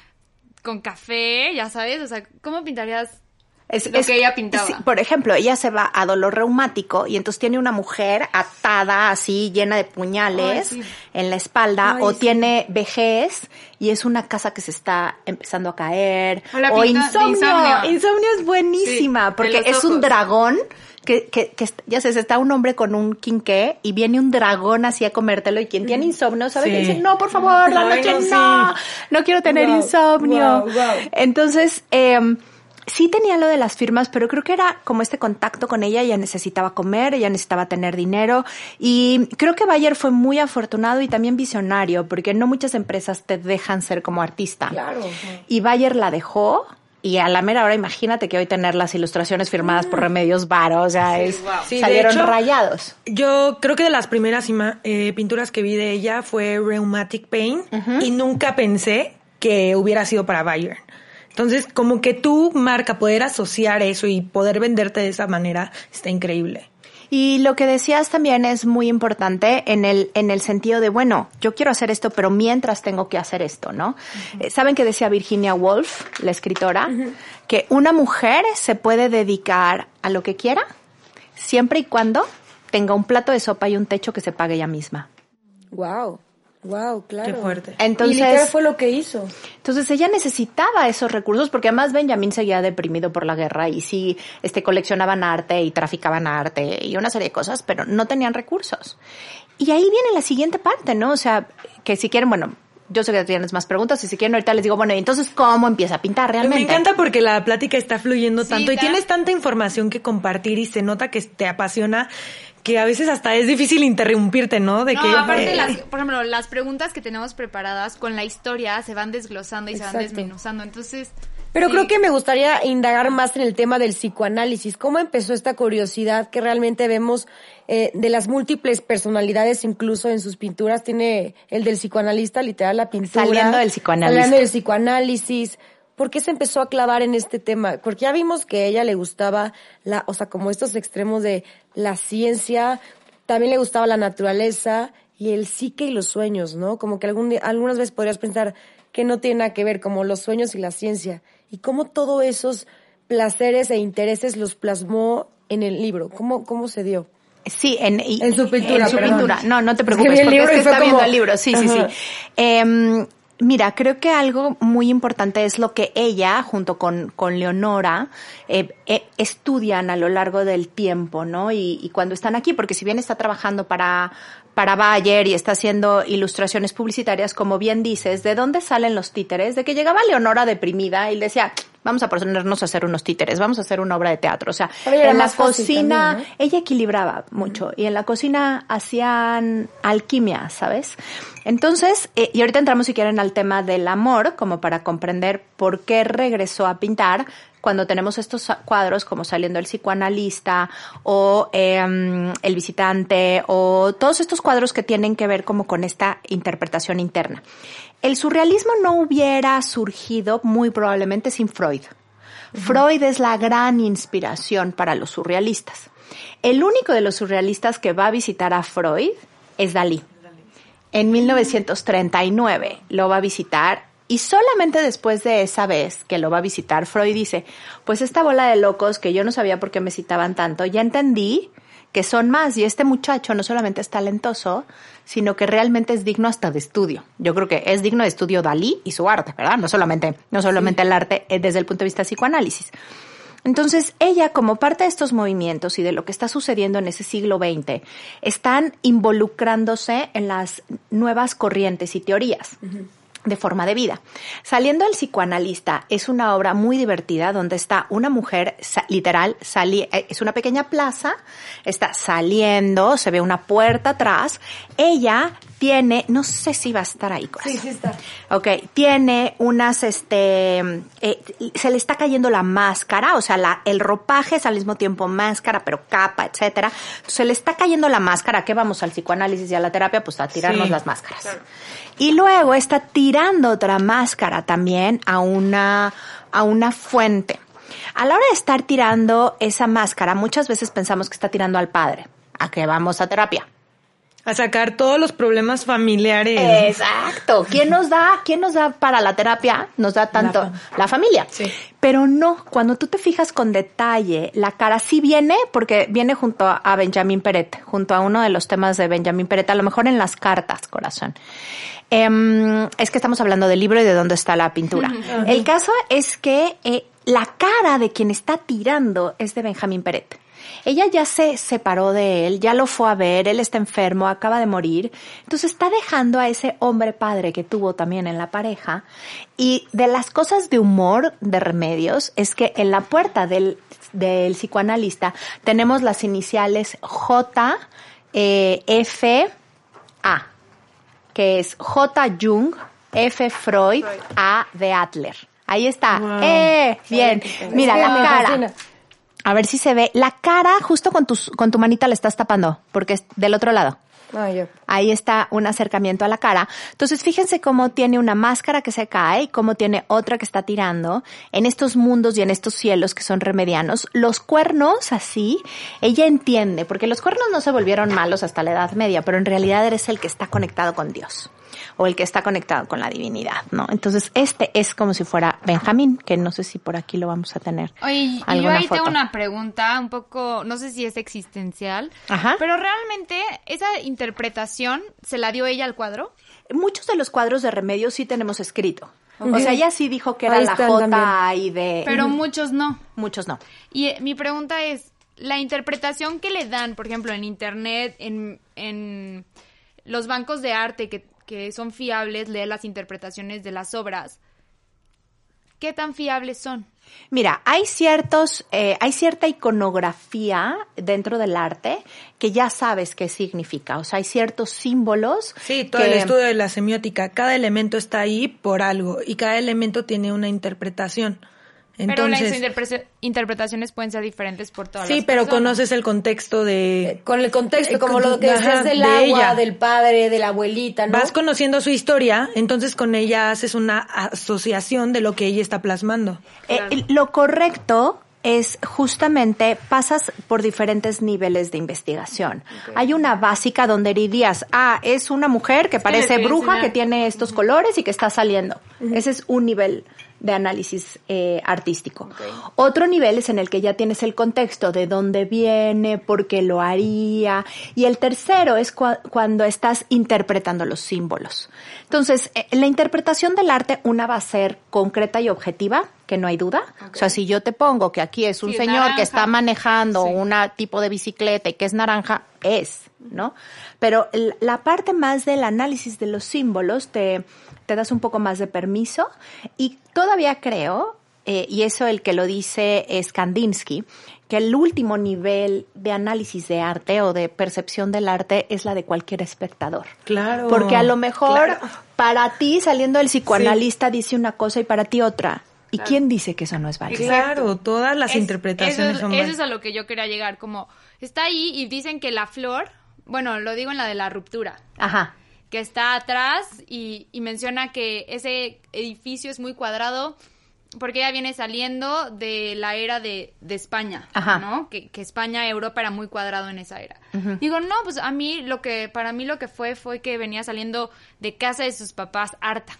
con café, ya sabes, o sea, ¿cómo pintarías Es, Lo es- que ella pintaba. sí, por ejemplo, ella se va a dolor reumático y entonces tiene una mujer atada así, llena de puñales Ay, sí. en la espalda, Ay, o sí. tiene vejez y es una casa que se está empezando a caer, O la insomnio. insomnio. Insomnio es buenísima porque es un dragón. Que, que, que ya sabes, está un hombre con un quinqué y viene un dragón así a comértelo y quien tiene insomnio sabe que Sí. dice, no, por favor, la Ay, noche no, no, sí. no quiero tener Wow, insomnio. wow, wow. Entonces, eh, sí tenía lo de las firmas, pero creo que era como este contacto con ella. Ella necesitaba comer, ella necesitaba tener dinero. Y creo que Bayer fue muy afortunado y también visionario, porque no muchas empresas te dejan ser como artista. Claro. Y Bayer la dejó. Y a la mera hora, imagínate que hoy tener las ilustraciones firmadas por Remedios Varo, o sea, es, Sí, salieron hecho, rayados. Yo creo que de las primeras eh, pinturas que vi de ella fue Rheumatic Pain y nunca pensé que hubiera sido para Bayern. Entonces, como que tu marca poder asociar eso y poder venderte de esa manera está increíble. Y lo que decías también es muy importante en el, en el sentido de, bueno, yo quiero hacer esto, pero mientras tengo que hacer esto, ¿no? Eh, Saben que decía Virginia Woolf, la escritora, que una mujer se puede dedicar a lo que quiera siempre y cuando tenga un plato de sopa y un techo que se pague ella misma. Wow. Wow, claro. Qué fuerte. Entonces- y literal fue lo que hizo. Entonces ella necesitaba esos recursos porque además Benjamin seguía deprimido por la guerra y sí, este, coleccionaban arte y traficaban arte y una serie de cosas, pero no tenían recursos. Y ahí viene la siguiente parte, ¿no? O sea, que si quieren, bueno, yo sé que tienes más preguntas y si quieren ahorita les digo, bueno, ¿y entonces cómo empieza a pintar realmente? Me encanta porque la plática está fluyendo Sí, tanto y tienes tanta información que compartir y se nota que te apasiona que a veces hasta es difícil interrumpirte, ¿no? De No, que aparte, eh, las, por ejemplo, las preguntas que tenemos preparadas con la historia se van desglosando y se van desmenuzando. Entonces. Pero sí. creo que me gustaría indagar más en el tema del psicoanálisis. ¿Cómo empezó esta curiosidad que realmente vemos eh, de las múltiples personalidades, incluso en sus pinturas? Tiene el del psicoanalista, literal, la pintura. Saliendo del psicoanalista. Saliendo del psicoanálisis. ¿Por qué se empezó a clavar en este tema? Porque ya vimos que a ella le gustaba la, o sea, como estos extremos de la ciencia, también le gustaba la naturaleza y el psique y los sueños, ¿no? Como que algún día- algunas veces podrías pensar que no tiene nada que ver, como los sueños y la ciencia. Y cómo todos esos placeres e intereses los plasmó en el libro. ¿Cómo, cómo se dio? Sí, en, En su pintura, En su perdón. pintura. No, no te Es que preocupes, vi el porque libro es que fue está viendo el libro. Sí, sí, sí. Ajá. Mira, creo que algo muy importante es lo que ella, junto con, con Leonora, eh, eh, estudian a lo largo del tiempo, ¿no? Y, y cuando están aquí, porque si bien está trabajando para, para Bayer y está haciendo ilustraciones publicitarias, como bien dices, ¿de dónde salen los títeres? De que llegaba Leonora deprimida y decía, vamos a ponernos a hacer unos títeres, vamos a hacer una obra de teatro. O sea, en la cocina, también, ella equilibraba mucho y en la cocina hacían alquimia, ¿sabes? Entonces, eh, y ahorita entramos si quieren al tema del amor, como para comprender por qué regresó a pintar cuando tenemos estos cuadros como saliendo el psicoanalista o eh, el visitante o todos estos cuadros que tienen que ver como con esta interpretación interna. El surrealismo no hubiera surgido muy probablemente sin Freud. Freud es la gran inspiración para los surrealistas. El único de los surrealistas que va a visitar a Freud es Dalí. En 1939 lo va a visitar y solamente después de esa vez que lo va a visitar, Freud dice, pues esta bola de locos que yo no sabía por qué me citaban tanto, ya entendí que son más y este muchacho no solamente es talentoso, sino que realmente es digno hasta de estudio. Yo creo que es digno de estudio Dalí y su arte, ¿verdad? No solamente, no solamente el arte eh, desde el punto de vista psicoanálisis. Entonces, ella, como parte de estos movimientos y de lo que está sucediendo en ese siglo XX, están involucrándose en las nuevas corrientes y teorías de forma de vida. Saliendo el psicoanalista es una obra muy divertida donde está una mujer literal sali eh, es una pequeña plaza, está saliendo, se ve una puerta atrás, ella tiene, no sé si va a estar ahí, corazón. sí está. Ok, tiene unas, este, eh, se le está cayendo la máscara, o sea, la, el ropaje es al mismo tiempo máscara, pero capa, etcétera. Se le está cayendo la máscara, ¿qué vamos al psicoanálisis y a la terapia? Pues a tirarnos Sí, las máscaras. Y luego está tirando otra máscara también a una, a una fuente. A la hora de estar tirando esa máscara, muchas veces pensamos que está tirando al padre, a que vamos a terapia. A sacar todos los problemas familiares. Exacto. ¿Quién nos da, quién nos da para la terapia? Nos da tanto la, familia. Sí. Pero no, cuando tú te fijas con detalle, la cara sí viene, porque viene junto a Benjamín Peret, junto a uno de los temas de Benjamín Peret, a lo mejor en las cartas, corazón. Em, es que estamos hablando del libro y de dónde está la pintura. El caso es que eh, la cara de quien está tirando es de Benjamín Peret. Ella ya se separó de él, ya lo fue a ver, él está enfermo, acaba de morir. Entonces está dejando a ese hombre padre que tuvo también en la pareja. Y de las cosas de humor, de remedios, es que en la puerta del, del psicoanalista tenemos las iniciales J, eh, F, A, que es J. Jung, F. Freud, A. de Adler. Ahí está. ¡Eh! Bien. Mira, la cara. A ver si se ve. La cara, justo con, tus, con tu manita la estás tapando, porque es del otro lado. Ah. Ahí está un acercamiento a la cara. Entonces, fíjense cómo tiene una máscara que se cae y cómo tiene otra que está tirando en estos mundos y en estos cielos que son remedianos. Los cuernos, así, ella entiende, porque los cuernos no se volvieron malos hasta la Edad Media, pero en realidad eres el que está conectado con Dios o el que está conectado con la divinidad, ¿no? Entonces, este es como si fuera Benjamín, que no sé si por aquí lo vamos a tener. Oye, y yo ahí tengo una pregunta un poco, no sé si es existencial, Ajá. pero realmente esa interpretación se la dio ella al cuadro. Muchos de los cuadros de Remedios sí tenemos escrito. O sea, ella sí dijo que era la J también. y de... Pero muchos no. Muchos no. Y eh, mi pregunta es, la interpretación que le dan, por ejemplo, en internet, en, en los bancos de arte que, que son fiables, leer las interpretaciones de las obras, ¿qué tan fiables son? Mira, hay ciertos, eh, hay cierta iconografía dentro del arte que ya sabes qué significa. O sea, hay ciertos símbolos. Sí, todo que- el estudio de la semiótica. Cada elemento está ahí por algo y cada elemento tiene una interpretación. Pero las Entonces, interpre- interpretaciones pueden ser diferentes por todas sí, las pero personas. conoces el contexto de... Con el contexto, Eh, como con- lo que ajá, decías del de agua, ella. del padre, de la abuelita, ¿no? Vas conociendo su historia, entonces con ella haces una asociación de lo que ella está plasmando. Eh, lo correcto es justamente pasas por diferentes niveles de investigación. Hay una básica donde dirías, ah, es una mujer que parece bruja, que tiene estos colores y que está saliendo. Ese es un nivel de análisis eh, artístico. Otro nivel es en el que ya tienes el contexto de dónde viene, por qué lo haría. Y el tercero es cua- cuando estás interpretando los símbolos. Entonces, eh, la interpretación del arte, una va a ser concreta y objetiva, que no hay duda. O sea, si yo te pongo que aquí es un Sí, señor naranja. que está manejando Sí. un tipo de bicicleta y que es naranja, es, ¿no? Pero la parte más del análisis de los símbolos te, te das un poco más de permiso y todavía creo, eh, y eso el que lo dice es Kandinsky, que el último nivel de análisis de arte o de percepción del arte es la de cualquier espectador. Claro. Porque a lo mejor Claro. para ti saliendo el psicoanalista dice una cosa y para ti otra. ¿Y quién dice que eso no es válido? Claro, todas las Es- interpretaciones eso, son eso válidas. es a lo que yo quería llegar, como está ahí y dicen que la flor, bueno, lo digo en la de la ruptura, Ajá. Que está atrás y, y menciona que ese edificio es muy cuadrado porque ella viene saliendo de la era de, de España, Ajá. ¿no? Que, que España, Europa era muy cuadrado en esa era. Digo, no, pues a mí lo que, para mí lo que fue fue que venía saliendo de casa de sus papás harta.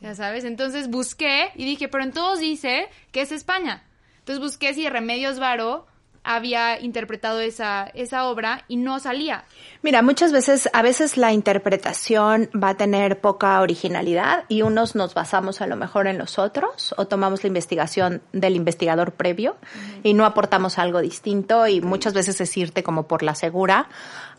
Ya sabes, entonces busqué y dije, pero en todos dice que es España. Entonces busqué si Remedios Varo había interpretado esa, esa obra y no salía. Mira, muchas veces, a veces la interpretación va a tener poca originalidad y unos nos basamos a lo mejor en los otros o tomamos la investigación del investigador previo y no aportamos algo distinto y muchas veces es irte como por la segura.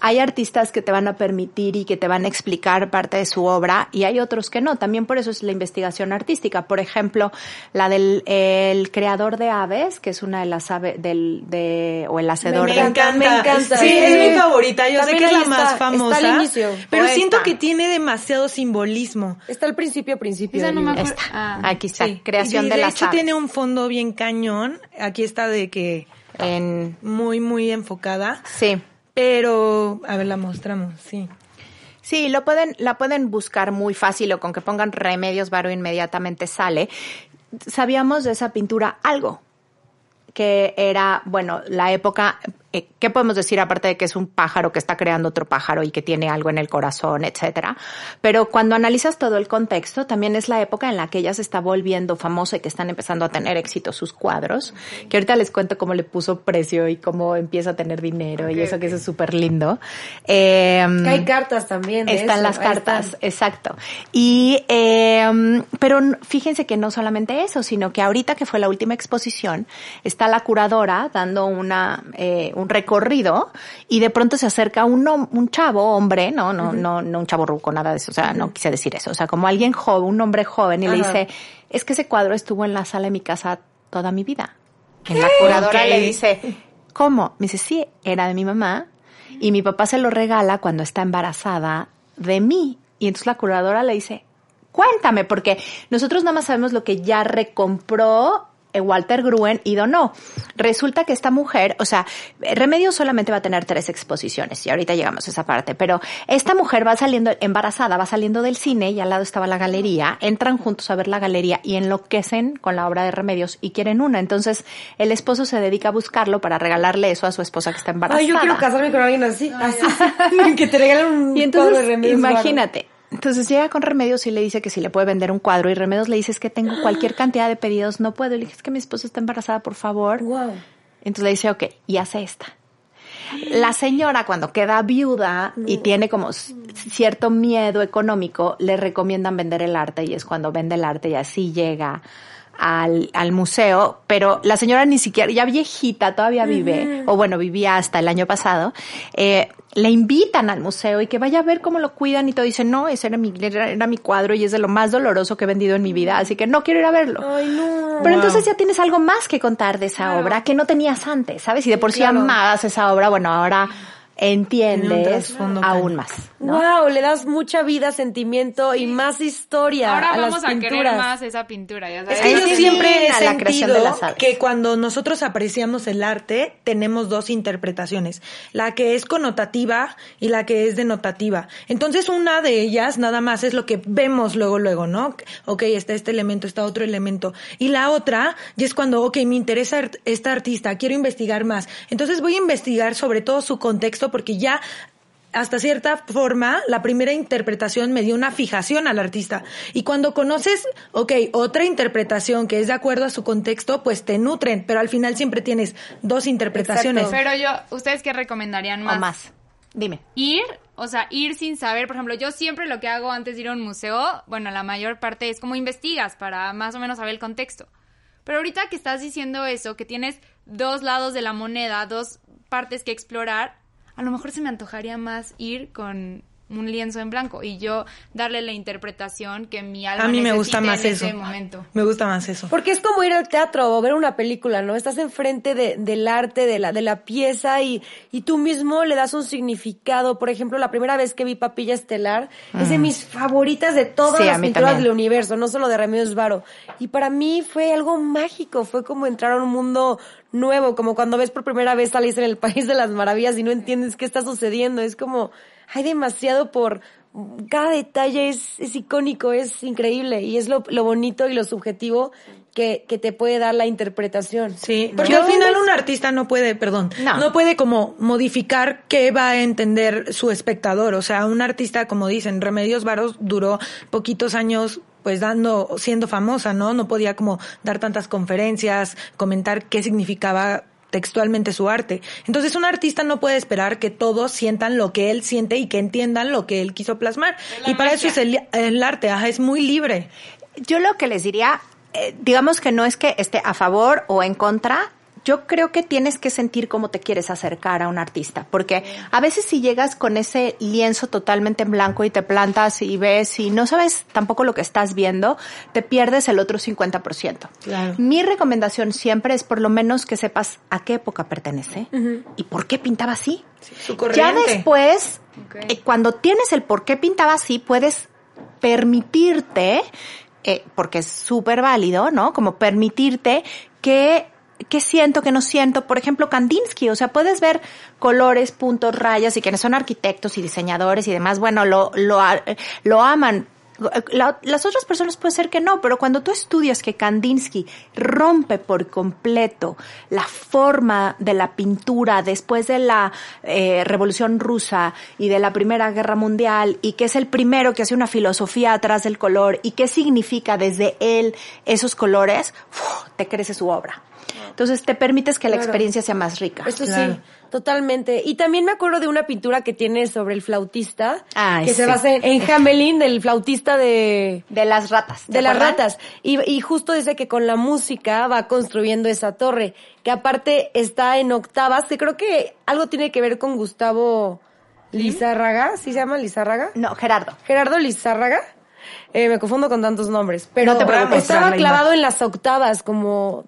Hay artistas que te van a permitir y que te van a explicar parte de su obra y hay otros que no. También por eso es la investigación artística. Por ejemplo, la del el creador de aves, que es una de las aves del, de, o el hacedor Me de encanta, me encanta. Sí, Sí. es mi favorita. Yo También sé que es la más está, está famosa. al inicio. Pero Poeta. siento que tiene demasiado simbolismo. Está al principio, principio. Esa no me acuerdo. Esta. Ah. Aquí está, Sí. creación Y de, de las hecho aves. tiene un fondo bien cañón. Aquí está de que En, muy, muy enfocada. sí. Pero, a ver, la mostramos, sí. Sí, lo pueden, la pueden buscar muy fácil o con que pongan remedios varo inmediatamente sale. Sabíamos de esa pintura algo que era, bueno, la época, eh, ¿qué podemos decir aparte de que es un pájaro que está creando otro pájaro y que tiene algo en el corazón, etcétera? Pero cuando analizas todo el contexto, también es la época en la que ella se está volviendo famosa y que están empezando a tener éxito sus cuadros, que ahorita les cuento cómo le puso precio y cómo empieza a tener dinero y eso que eso es súper lindo. Eh, hay cartas también. están las cartas, exacto. Y, eh, pero fíjense que no solamente eso, sino que ahorita que fue la última exposición, está la curadora dando una, eh, un recorrido y de pronto se acerca un, un chavo, hombre, no, no, no, no un chavo ruco, nada de eso, o sea, no quise decir eso, o sea, como alguien joven, un hombre joven y le dice, es que ese cuadro estuvo en la sala de mi casa toda mi vida. En la curadora le dice, ¿cómo? Me dice, sí, era de mi mamá y mi papá se lo regala cuando está embarazada de mí. Y entonces la curadora le dice, cuéntame, porque nosotros nada más sabemos lo que ya recompró Walter Gruen y donó. Resulta que esta mujer, o sea, Remedios solamente va a tener tres exposiciones y ahorita llegamos a esa parte, pero esta mujer va saliendo embarazada, va saliendo del cine y al lado estaba la galería, entran juntos a ver la galería y enloquecen con la obra de Remedios y quieren una. Entonces el esposo se dedica a buscarlo para regalarle eso a su esposa que está embarazada. Ay, yo quiero casarme con alguien así, así, que te regalen un y entonces, de Remedios. Imagínate, entonces llega con Remedios y le dice que si le puede vender un cuadro y Remedios le dice es que tengo cualquier cantidad de pedidos, no puedo. Y le dice es que mi esposa está embarazada, por favor. Wow. Entonces le dice, ok, y hace esta. La señora cuando queda viuda y tiene como cierto miedo económico, le recomiendan vender el arte y es cuando vende el arte y así llega al, al museo, pero la señora ni siquiera, ya viejita, todavía vive, o bueno, vivía hasta el año pasado, eh, le invitan al museo y que vaya a ver cómo lo cuidan y todo. Dice, no, ese era mi, era, mi cuadro y es de lo más doloroso que he vendido en mi vida, así que no quiero ir a verlo. Ay, no. Pero entonces ya tienes algo más que contar de esa obra que no tenías antes, ¿sabes? Y de por sí amabas esa obra, bueno, ahora entiendes aún más. Wow, le das mucha vida, sentimiento y más historia. Ahora a vamos a querer más esa pintura. Ya Es que yo siempre he sentido que cuando nosotros apreciamos el arte tenemos dos interpretaciones, la que es connotativa y la que es denotativa. Entonces una de ellas nada más es lo que vemos luego luego, ¿no? Ok, está este elemento, está otro elemento. Y la otra ya es cuando, ok, me interesa esta artista, quiero investigar más. Entonces voy a investigar sobre todo su contexto porque ya hasta cierta forma, la primera interpretación me dio una fijación al artista. Y cuando conoces, ok, otra interpretación que es de acuerdo a su contexto, pues te nutren, pero al final siempre tienes dos interpretaciones. Pero yo, ¿ustedes qué recomendarían más? O más. Dime. Ir, o sea, ir sin saber, por ejemplo, yo siempre lo que hago antes de ir a un museo, bueno, la mayor parte es como investigas para más o menos saber el contexto. Pero ahorita que estás diciendo eso, que tienes dos lados de la moneda, dos partes que explorar, a lo mejor se me antojaría más ir con un lienzo en blanco y yo darle la interpretación que mi alma a mí me gusta más en eso ese momento. me gusta más eso. Porque es como ir al teatro o ver una película no estás enfrente de, del arte de la de la pieza y, y tú mismo le das un significado. Por ejemplo la primera vez que vi Papilla Estelar es de mm. mis favoritas de todas las pinturas del universo no solo de Remedios Varo y para mí fue algo mágico fue como entrar a un mundo nuevo como cuando ves por primera vez Alice en el País de las Maravillas y no entiendes qué está sucediendo. Es como hay demasiado por, cada detalle es, es icónico, es increíble y es lo, lo bonito y lo subjetivo que, que, te puede dar la interpretación. Sí, porque al final un artista no puede, perdón, no. puede como modificar qué va a entender su espectador. O sea, un artista, como dicen, Remedios Varos duró poquitos años pues dando, siendo famosa, ¿no? No podía como dar tantas conferencias, comentar qué significaba textualmente su arte. Entonces un artista no puede esperar que todos sientan lo que él siente y que entiendan lo que él quiso plasmar. Y para eso es el, arte, ajá, es muy libre. Yo lo que les diría, eh, digamos que no es que esté a favor o en contra, yo creo que tienes que sentir cómo te quieres acercar a un artista, porque a veces si llegas con ese lienzo totalmente en blanco y te plantas y ves y no sabes tampoco lo que estás viendo, te pierdes el otro 50%. Claro. Mi recomendación siempre es por lo menos que sepas a qué época pertenece y por qué pintaba así. ya después, eh, cuando tienes el por qué pintaba así, puedes permitirte eh, porque es súper válido, ¿no? Como permitirte que qué siento, qué no siento. Por ejemplo, Kandinsky, o sea, puedes ver colores, puntos, rayas y quienes son arquitectos y diseñadores y demás, bueno, lo, lo, lo aman. La- las otras personas puede ser que no, pero cuando tú estudias que Kandinsky rompe por completo la forma de la pintura después de la eh, Revolución Rusa y de la Primera Guerra Mundial y que es el primero que hace una filosofía atrás del color y qué significa desde él esos colores, te crece su obra. Entonces te permites que la Claro. experiencia sea más rica. Eso Claro. sí, totalmente. Y también me acuerdo de una pintura que tiene sobre el flautista, Ay, que se basa en, Hamelin, del flautista de, De las ratas. ¿te de las ratas. Y, y justo dice que con la música va construyendo esa torre, que aparte está en octavas, que creo que algo tiene que ver con Gustavo Lizárraga, ¿sí se llama Lizárraga? No, Gerardo. Gerardo Lizárraga. Eh, me confundo con tantos nombres, pero No te preocupes. estaba clavado en las octavas, como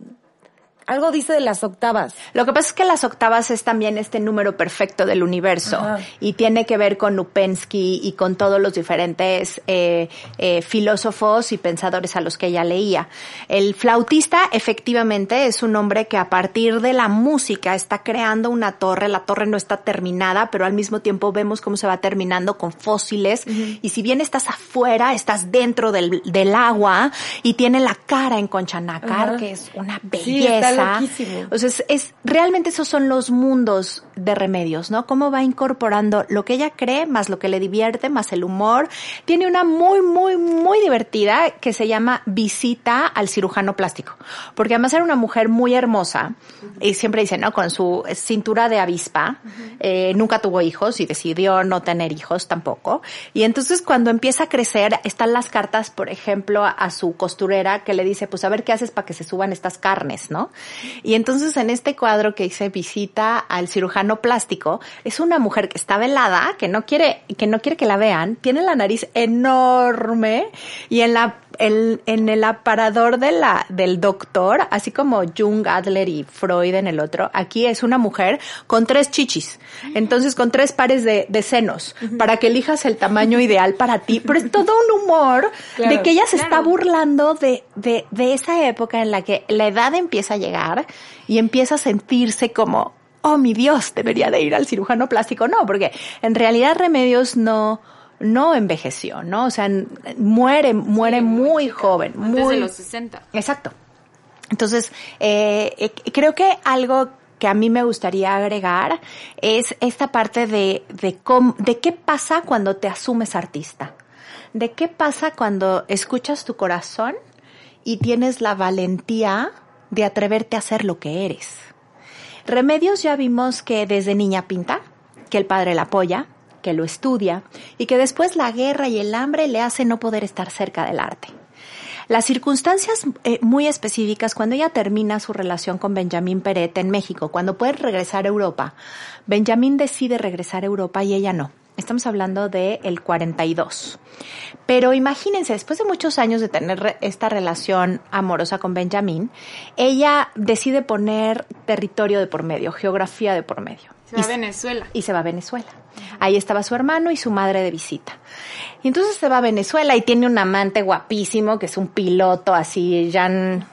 algo dice de las octavas. Lo que pasa es que las octavas es también este número perfecto del universo Ajá. y tiene que ver con Upensky y con todos los diferentes eh, eh, filósofos y pensadores a los que ella leía. El flautista efectivamente es un hombre que a partir de la música está creando una torre. La torre no está terminada, pero al mismo tiempo vemos cómo se va terminando con fósiles y si bien estás afuera, estás dentro del, del agua y tiene la cara en concha nácar, Ajá. que es una Sí, está loquísimo. O sea, es, es- realmente esos son los mundos de remedios, ¿no? Cómo va incorporando lo que ella cree, más lo que le divierte, más el humor. Tiene una muy, muy, muy divertida que se llama Visita al cirujano plástico. Porque además era una mujer muy hermosa y siempre dice, ¿no? Con su cintura de avispa, eh, nunca tuvo hijos y decidió no tener hijos tampoco. Y entonces cuando empieza a crecer, están las cartas, por ejemplo, a, a su costurera que le dice, pues a ver qué haces para que se suban estas carnes, ¿no? Y entonces en este cuadro que dice visita al cirujano plástico, es una mujer que está velada, que no quiere, que no quiere que la vean, tiene la nariz enorme y en la el- en el aparador de la, del doctor, así como Jung, Adler y Freud en el otro, aquí es una mujer con tres chichis. Entonces, con tres pares de, de senos, para que elijas el tamaño ideal para ti. Pero es todo un humor de que ella se está burlando de, de, de esa época en la que la edad empieza a llegar y empieza a sentirse como, oh mi Dios, debería de ir al cirujano plástico. No, porque en realidad Remedios no, no envejeció, ¿no? O sea, muere, muere muy joven, Antes muy de los 60. Exacto. Entonces, eh, eh, creo que algo que a mí me gustaría agregar es esta parte de, de, cómo- de qué pasa cuando te asumes artista. De qué pasa cuando escuchas tu corazón y tienes la valentía de atreverte a hacer lo que eres. Remedios ya vimos que desde niña pinta, que el padre la apoya, que lo estudia y que después la guerra y el hambre le hacen no poder estar cerca del arte. Las circunstancias eh, muy específicas, cuando ella termina su relación con Benjamín Peret en México, cuando puede regresar a Europa, Benjamín decide regresar a Europa y ella no. Estamos hablando del el 42. Pero imagínense, después de muchos años de tener esta relación amorosa con Benjamín, ella decide poner territorio de por medio, geografía de por medio. Se va Y a Venezuela. y se va a Venezuela. Ahí estaba su hermano y su madre de visita. Y entonces se va a Venezuela y tiene un amante guapísimo que es un piloto así, ya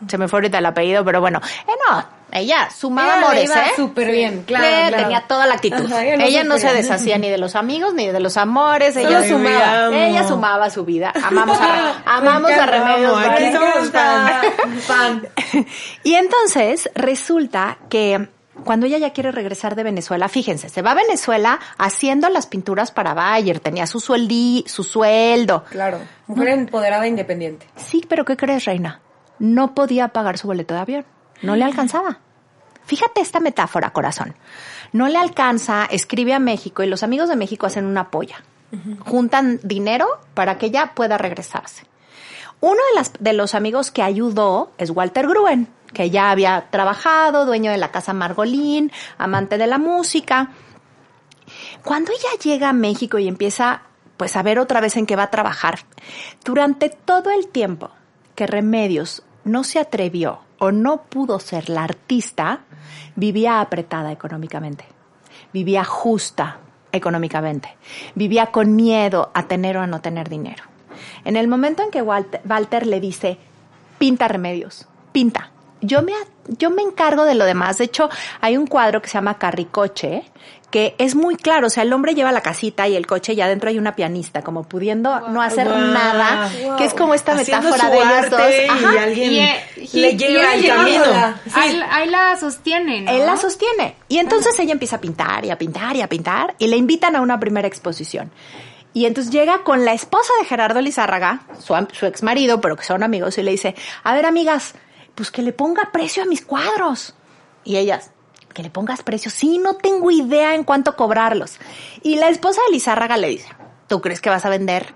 se me fue ahorita el apellido, pero bueno, eh, no, ella sumaba Ella le amores, iba ¿eh? súper bien, claro, claro. Tenía toda la actitud. Ajá, ella ella no se deshacía ni de los amigos ni de los amores, Solo ella sumaba. amo. Ella sumaba su vida. Amamos a, amamos a Remedios amo, aquí Varo. somos fan. fan. Y entonces resulta que cuando ella ya quiere regresar de Venezuela, fíjense, se va a Venezuela haciendo las pinturas para Bayer, tenía su sueldi, su sueldo. Claro, mujer empoderada e independiente. Sí, pero ¿qué crees, reina? No podía pagar su boleto de avión, no le alcanzaba. Fíjate esta metáfora, corazón. No le alcanza, escribe a México y los amigos de México hacen una polla. Juntan dinero para que ella pueda regresarse. Uno de, las, de los amigos que ayudó es Walter Gruen, que ya había trabajado, dueño de la casa Margolín, amante de la música. Cuando ella llega a México y empieza pues a ver otra vez en qué va a trabajar, durante todo el tiempo que Remedios no se atrevió o no pudo ser la artista, vivía apretada económicamente, vivía justa económicamente, vivía con miedo a tener o a no tener dinero. En el momento en que Walter, Walter le dice, pinta remedios, pinta, yo me, yo me encargo de lo demás. De hecho, hay un cuadro que se llama Carricoche, que es muy claro, o sea, el hombre lleva la casita y el coche y adentro hay una pianista, como pudiendo no hacer Wow. nada, que es como esta metáfora de ellos dos. y Ajá. alguien Y, eh, le y- y el camino. Sí. Ahí, ahí la sostiene, ¿no? Él la sostiene. Y entonces ella empieza a pintar y a pintar y a pintar y le invitan a una primera exposición. Y entonces llega con la esposa de Gerardo Lizárraga, su, am- su ex marido, pero que son amigos, y le dice, a ver amigas, pues que le ponga precio a mis cuadros. Y ellas, que le pongas precio. Sí, no tengo idea en cuánto cobrarlos. Y la esposa de Lizárraga le dice, ¿tú crees que vas a vender?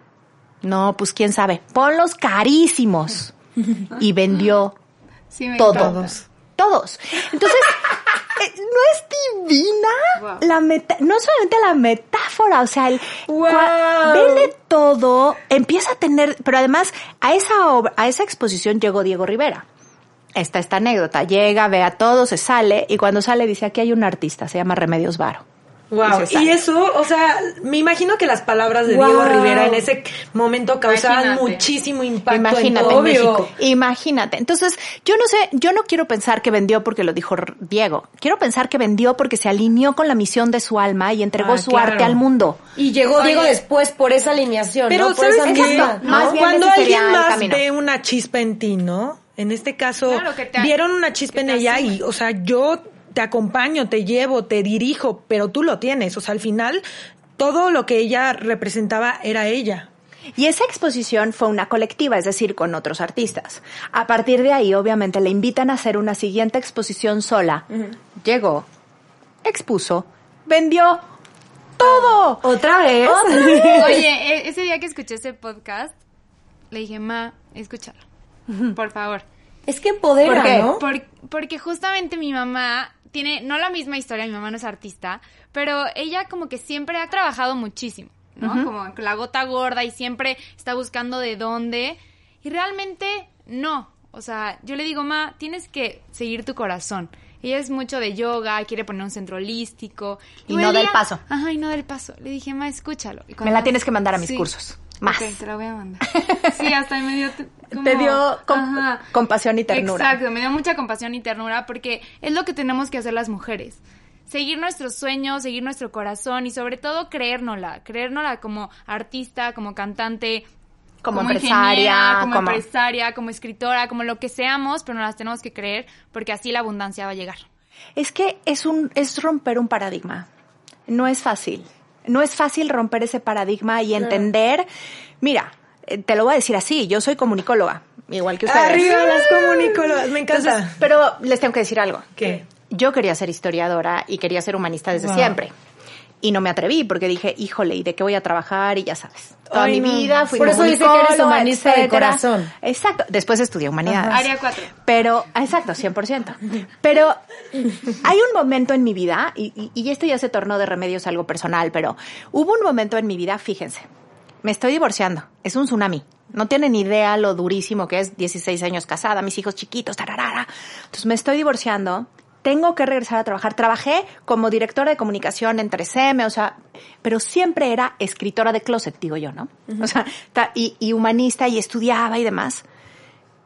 No, pues quién sabe. Ponlos carísimos. Y vendió Sí, me todo. encanta. Todos. Entonces, eh, ¿no es divina? Wow. La meta, no solamente la metáfora, o sea, el Wow. vende todo, empieza a tener, pero además a esa obra, a esa exposición llegó Diego Rivera. Está esta anécdota, llega, ve a todo, se sale y cuando sale dice, aquí hay un artista, se llama Remedios Varo. Wow. Y eso, o sea, me imagino que las palabras de Wow. Diego Rivera en ese momento causaban Imagínate. muchísimo impacto Imagínate, en todo México. Imagínate. Entonces, yo no sé, yo no quiero pensar que vendió porque lo dijo Diego. Quiero pensar que vendió porque se alineó con la misión de su alma y entregó Ah, su claro. arte al mundo. Y llegó Diego después por esa alineación, Pero ¿no? Por ¿sabes esa qué? misma, No, más bien Cuando alguien más ve una chispa en ti, ¿no? En este caso, Claro, que te- vieron una chispa que en ella asume. y, o sea, yo te acompaño, te llevo, te dirijo, pero tú lo tienes. O sea, al final, todo lo que ella representaba era ella. Y esa exposición fue una colectiva, es decir, con otros artistas. A partir de ahí, obviamente, le invitan a hacer una siguiente exposición sola. Llegó, expuso, vendió todo. ¿Otra vez? Oye, e- ese día que escuché ese podcast, le dije, ma, escúchalo. Por favor. Es que empodera, ¿Por qué? ¿no? Por- porque justamente mi mamá tiene, no la misma historia, mi mamá no es artista, pero ella como que siempre ha trabajado muchísimo, ¿no? Como la gota gorda y siempre está buscando de dónde. Y realmente no. O sea, yo le digo, ma, tienes que seguir tu corazón. Ella es mucho de yoga, quiere poner un centro holístico. Y no el del paso. Ajá, y no del paso. Le dije, ma, escúchalo. Y Me la tienes que mandar a mis Sí. cursos. Más. Ok, te la voy a mandar. Sí, hasta me dio... como- Te dio Ajá. compasión y ternura. Exacto, me dio mucha compasión y ternura porque es lo que tenemos que hacer las mujeres. Seguir nuestros sueños, seguir nuestro corazón y sobre todo creérnosla, creérnosla como artista, como cantante, Como, empresaria, como, como... empresaria, como escritora, como lo que seamos, pero nos las tenemos que creer porque así la abundancia va a llegar. Es que es un es romper un paradigma. No es fácil. No es fácil romper ese paradigma y entender. Mira, eh, te lo voy a decir así, yo soy comunicóloga, igual que ustedes. Arriba las comunicólogas, me encanta. Entonces, pero les tengo que decir algo. ¿Qué? Yo quería ser historiadora y quería ser humanista desde Wow. siempre. Y no me atreví porque dije, híjole, ¿y de qué voy a trabajar? Y ya sabes. Toda Ay, mi vida fui Por eso dice que eres humanista de corazón. Exacto. Después estudié humanidades. Área 4. Pero, exacto, 100%. Pero hay un momento en mi vida, y, y- y esto ya se tornó de remedios algo personal, pero hubo un momento en mi vida, fíjense, me estoy divorciando, es un tsunami. No tienen idea lo durísimo que es 16 años casada, mis hijos chiquitos, tararara. Entonces me estoy divorciando, tengo que regresar a trabajar. Trabajé como directora de comunicación en 3M, o sea, pero siempre era escritora de closet, digo yo, ¿no? O sea, y, y humanista y estudiaba y demás.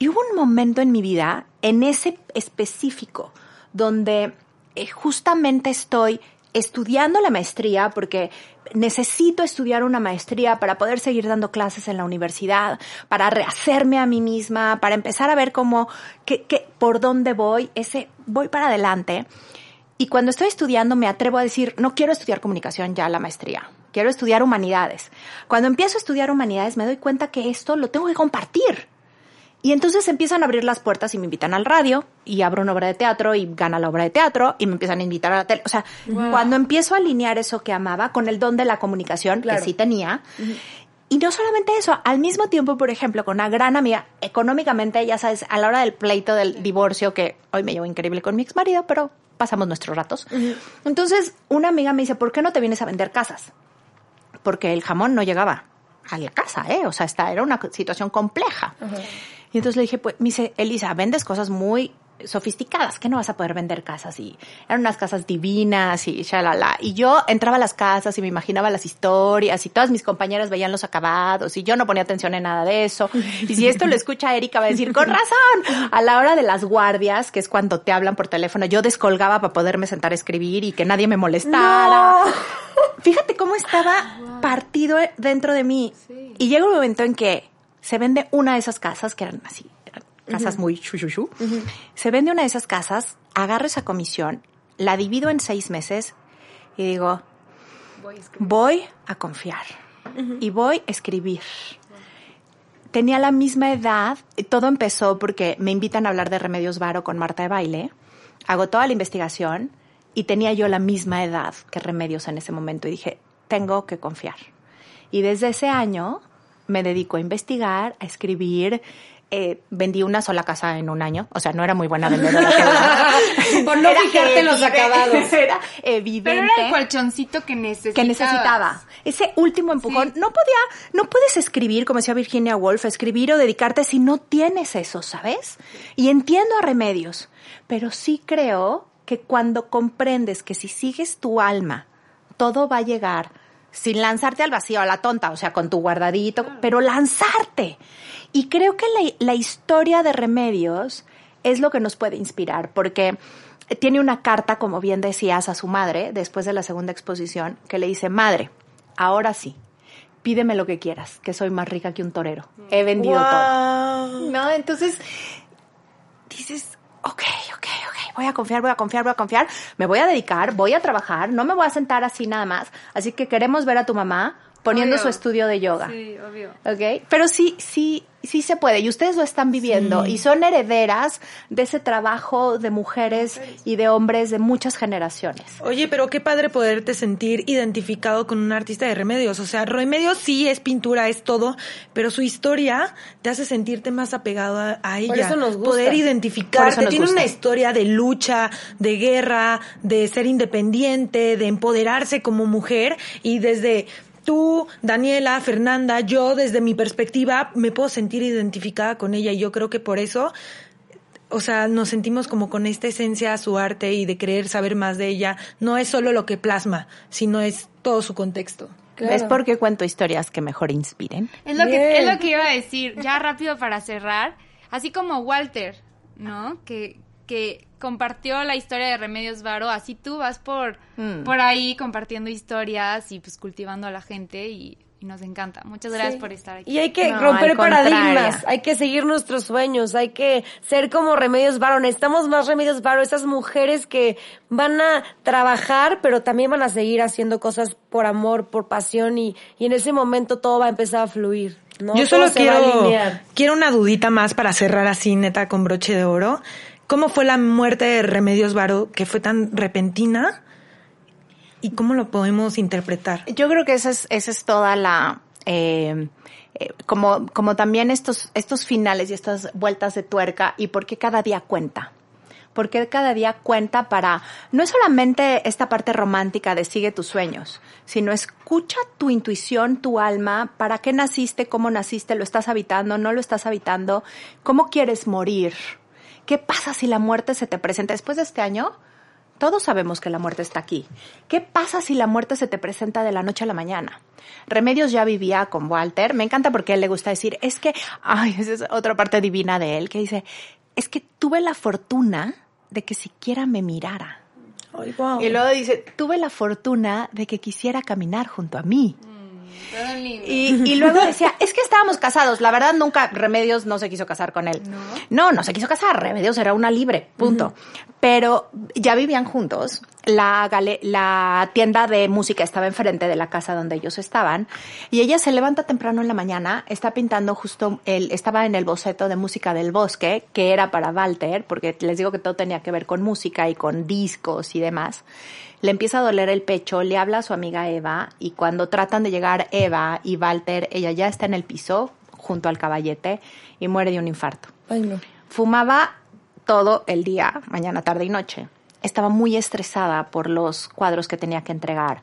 Y hubo un momento en mi vida, en ese específico, donde eh, justamente estoy estudiando la maestría porque necesito estudiar una maestría para poder seguir dando clases en la universidad, para rehacerme a mí misma, para empezar a ver cómo, qué, qué- por dónde voy, ese, voy para adelante. Y cuando estoy estudiando me atrevo a decir, no quiero estudiar comunicación ya la maestría, quiero estudiar humanidades. Cuando empiezo a estudiar humanidades me doy cuenta que esto lo tengo que compartir. Y entonces empiezan a abrir las puertas y me invitan al radio y abro una obra de teatro y gana la obra de teatro y me empiezan a invitar a la tele. O sea, cuando empiezo a alinear eso que amaba con el don de la comunicación Claro. que sí tenía. Y no solamente eso, al mismo tiempo, por ejemplo, con una gran amiga, económicamente, ya sabes, a la hora del pleito del divorcio, que hoy me llevo increíble con mi ex marido, pero pasamos nuestros ratos. Entonces, una amiga me dice, ¿por qué no te vienes a vender casas? Porque el jamón no llegaba a la casa, ¿eh? O sea, esta era una situación compleja. Y entonces le dije, pues, me dice, Elisa, vendes cosas muy sofisticadas, que no vas a poder vender casas y eran unas casas divinas y shalala. Y yo entraba a las casas y me imaginaba las historias y todas mis compañeras veían los acabados y yo no ponía atención en nada de eso. Y si esto lo escucha Erika va a decir, con razón, a la hora de las guardias, que es cuando te hablan por teléfono, yo descolgaba para poderme sentar a escribir y que nadie me molestara. Fíjate cómo estaba partido dentro de mí. Y llega un momento en que se vende una de esas casas que eran así, eran casas muy chuchuchu. Se vende una de esas casas, agarro esa comisión, la divido en seis meses y digo, voy a confiar y voy a escribir. Tenía la misma edad, todo empezó porque me invitan a hablar de Remedios Varo con Marta de Baile, hago toda la investigación y tenía yo la misma edad que Remedios en ese momento y dije, tengo que confiar. Y desde ese año me dedico a investigar, a escribir. Eh, vendí una sola casa en un año, o sea, no era muy buena vendedora. Por no fijarte los acabados. Era evidente. Pero era el colchoncito que necesitaba. que necesitaba. Ese último empujón. No podía, no puedes escribir, como decía Virginia Woolf, escribir o dedicarte si no tienes eso, ¿sabes? Y entiendo a remedios, pero sí creo que cuando comprendes que si sigues tu alma, todo va a llegar sin lanzarte al vacío, a la tonta, o sea, con tu guardadito, pero lanzarte. Y creo que la, la historia de remedios es lo que nos puede inspirar, porque tiene una carta, como bien decías, a su madre, después de la segunda exposición, que le dice, madre, ahora sí, pídeme lo que quieras, que soy más rica que un torero. He vendido todo. ¿No? Entonces, dices, ok, ok, ok, voy a confiar, voy a confiar, voy a confiar, me voy a dedicar, voy a trabajar, no me voy a sentar así nada más. Así que queremos ver a tu mamá poniendo Obvio. su estudio de yoga. Sí, obvio. ¿Ok? Pero sí, sí, sí se puede. Y ustedes lo están viviendo. Y son herederas de ese trabajo de mujeres y de hombres de muchas generaciones. Oye, pero qué padre poderte sentir identificado con un artista de remedios. O sea, remedios sí es pintura, es todo, pero su historia te hace sentirte más apegado a, a ella. eso nos gusta. Poder Por identificarte. Tiene gusta. una historia de lucha, de guerra, de ser independiente, de empoderarse como mujer y desde tú, Daniela, Fernanda, yo desde mi perspectiva me puedo sentir identificada con ella y yo creo que por eso o sea, nos sentimos como con esta esencia a su arte y de querer saber más de ella. No es solo lo que plasma, sino es todo su contexto. ¿Ves por qué cuento historias que mejor inspiren? Es lo, Bien. que, es lo que iba a decir, ya rápido para cerrar, así como Walter, ¿no? Que, que compartió la historia de Remedios Varo, así tú vas por, Mm. por ahí compartiendo historias y pues cultivando a la gente y, y nos encanta. Muchas gracias Sí. por estar aquí. Y hay que No, romper paradigmas, hay que seguir nuestros sueños, hay que ser como Remedios Varo. Necesitamos más Remedios Varo, esas mujeres que van a trabajar, pero también van a seguir haciendo cosas por amor, por pasión y, y en ese momento todo va a empezar a fluir. ¿no? Yo solo quiero, quiero una dudita más para cerrar así, neta, con broche de oro. ¿Cómo fue la muerte de Remedios Varo que fue tan repentina? ¿Y cómo lo podemos interpretar? Yo creo que esa es, esa es toda la... eh, eh, como, como también estos, estos finales y estas vueltas de tuerca y por qué cada día cuenta. Porque cada día cuenta para, no es solamente esta parte romántica de sigue tus sueños, sino escucha tu intuición, tu alma, para qué naciste, cómo naciste, lo estás habitando, no lo estás habitando, cómo quieres morir, qué pasa si la muerte se te presenta después de este año. Todos sabemos que la muerte está aquí. ¿Qué pasa si la muerte se te presenta de la noche a la mañana? Remedios ya vivía con Walter. Me encanta porque a él le gusta decir, es que, ay, esa es otra parte divina de él, que dice, es que tuve la fortuna de que siquiera me mirara. Ay, wow. Y luego dice, tuve la fortuna de que quisiera caminar junto a mí. Todo lindo. Y, y luego decía, es que estábamos casados. La verdad, nunca Remedios no se quiso casar con él. No, no, se quiso casar. Remedios era una libre, punto. Pero ya vivían juntos. La, gale- la tienda de música estaba enfrente de la casa donde ellos estaban. Y ella se levanta temprano en la mañana, está pintando justo, el, estaba en el boceto de música del bosque, que era para Walter, porque les digo que todo tenía que ver con música y con discos y demás le empieza a doler el pecho, le habla a su amiga Eva y cuando tratan de llegar Eva y Walter, ella ya está en el piso junto al caballete y muere de un infarto. Ay, no. Fumaba todo el día, mañana, tarde y noche. Estaba muy estresada por los cuadros que tenía que entregar.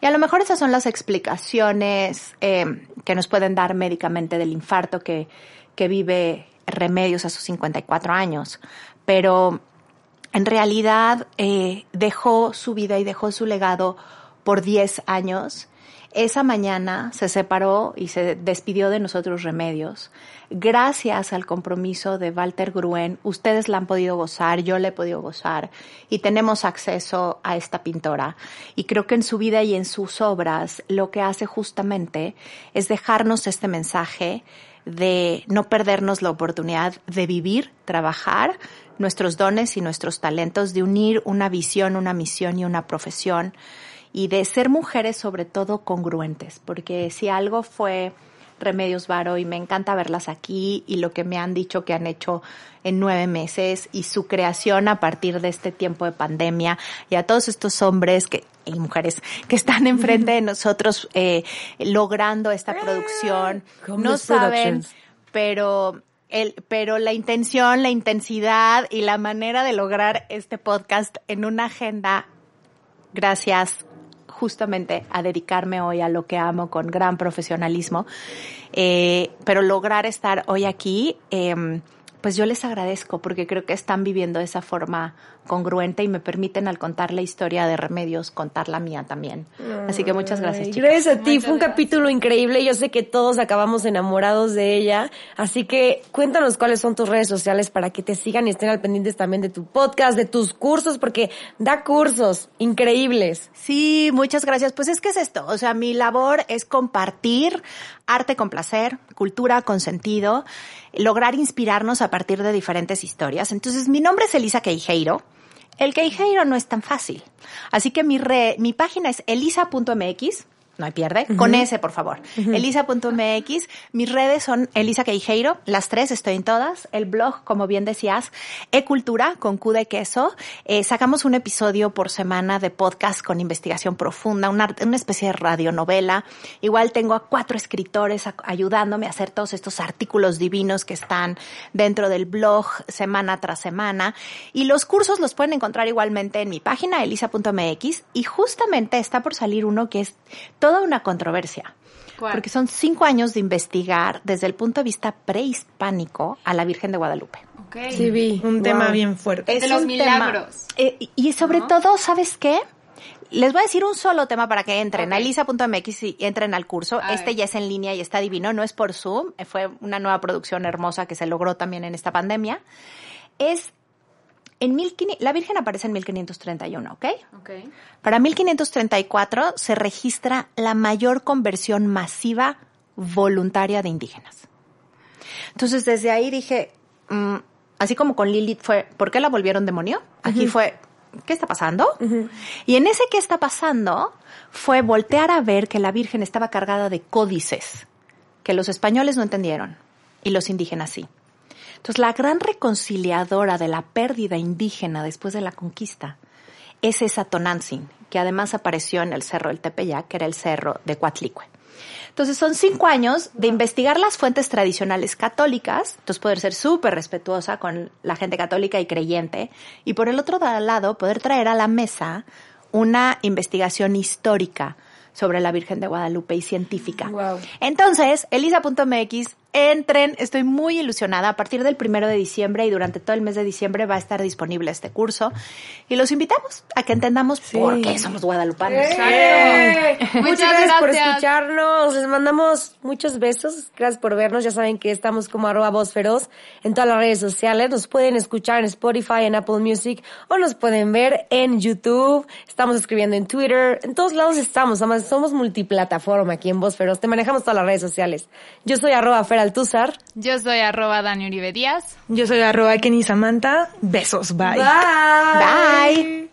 Y a lo mejor esas son las explicaciones eh, que nos pueden dar médicamente del infarto que, que vive Remedios a sus 54 años. pero en realidad eh, dejó su vida y dejó su legado por 10 años. Esa mañana se separó y se despidió de nosotros Remedios. Gracias al compromiso de Walter Gruen, ustedes la han podido gozar, yo la he podido gozar y tenemos acceso a esta pintora. Y creo que en su vida y en sus obras lo que hace justamente es dejarnos este mensaje de no perdernos la oportunidad de vivir, trabajar nuestros dones y nuestros talentos, de unir una visión, una misión y una profesión y de ser mujeres sobre todo congruentes, porque si algo fue Remedios Varo y me encanta verlas aquí y lo que me han dicho que han hecho en nueve meses y su creación a partir de este tiempo de pandemia y a todos estos hombres que y mujeres que están enfrente de nosotros eh, logrando esta producción. No saben, pero el, pero la intención, la intensidad y la manera de lograr este podcast en una agenda, gracias justamente a dedicarme hoy a lo que amo con gran profesionalismo, eh, pero lograr estar hoy aquí, eh, pues yo les agradezco porque creo que están viviendo de esa forma congruente y me permiten al contar la historia de Remedios contar la mía también. Así que muchas gracias. Chicas. Gracias a ti, fue un capítulo increíble. Yo sé que todos acabamos enamorados de ella, así que cuéntanos cuáles son tus redes sociales para que te sigan y estén al pendientes también de tu podcast, de tus cursos, porque da cursos increíbles. Sí, muchas gracias. Pues es que es esto, o sea, mi labor es compartir arte con placer, cultura con sentido, lograr inspirarnos a partir de diferentes historias. Entonces, mi nombre es Elisa Queijeiro. El Queijeiro no es tan fácil. Así que mi, re, mi página es elisa.mx no hay pierde. Con ese, por favor. Elisa.mx. Mis redes son Elisa Queijeiro, las tres, estoy en todas. El blog, como bien decías, E-Cultura, con Q de queso. Eh, sacamos un episodio por semana de podcast con investigación profunda, una, una especie de radionovela. Igual tengo a cuatro escritores a, ayudándome a hacer todos estos artículos divinos que están dentro del blog semana tras semana. Y los cursos los pueden encontrar igualmente en mi página, elisa.mx. Y justamente está por salir uno que es toda una controversia. ¿Cuál? Porque son cinco años de investigar desde el punto de vista prehispánico a la Virgen de Guadalupe. Ok. Sí, vi. Un tema bien fuerte. de los un tema- milagros. eh, y- sobre ¿No? todo, ¿sabes qué? Les voy a decir un solo tema para que entren a elisa.mx y entren al curso. A este ver. ya es en línea y está divino, no es por Zoom, fue una nueva producción hermosa que se logró también en esta pandemia. Es en 1500, la Virgen aparece en 1531, ¿ok? Ok. Para 1534 se registra la mayor conversión masiva voluntaria de indígenas. Entonces desde ahí dije, mm, así como con Lilith fue, ¿por qué la volvieron demonio? Aquí fue, ¿qué está pasando? Y en ese ¿qué está pasando? fue voltear a ver que la Virgen estaba cargada de códices que los españoles no entendieron y los indígenas sí. Entonces, la gran reconciliadora de la pérdida indígena después de la conquista es esa Tonantzin, que además apareció en el cerro del Tepeyac, que era el cerro de Coatlicue. Entonces, son cinco años de investigar las fuentes tradicionales católicas, entonces poder ser súper respetuosa con la gente católica y creyente, y por el otro lado, poder traer a la mesa una investigación histórica sobre la Virgen de Guadalupe y científica. Wow. Entonces, elisa.mx, entren, estoy muy ilusionada. A partir del primero de diciembre y durante todo el mes de diciembre va a estar disponible este curso. Y los invitamos a que entendamos por qué somos guadalupanos. ¡Eh! Muchas Muchas gracias por escucharnos. Les mandamos muchos besos. Gracias por vernos. Ya saben que estamos como arroba voz feroz en todas las redes sociales. Nos pueden escuchar en Spotify, en Apple Music o nos pueden ver en YouTube. Estamos escribiendo en Twitter. En todos lados estamos. Además, somos multiplataforma aquí en Voz Feroz. Te manejamos todas las redes sociales. Yo soy arroba Fer Altúzar. Yo soy arroba Dani Uribe Díaz. Yo soy arroba Kenny Samantha. Besos, bye. Bye.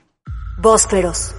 Voz Feroz.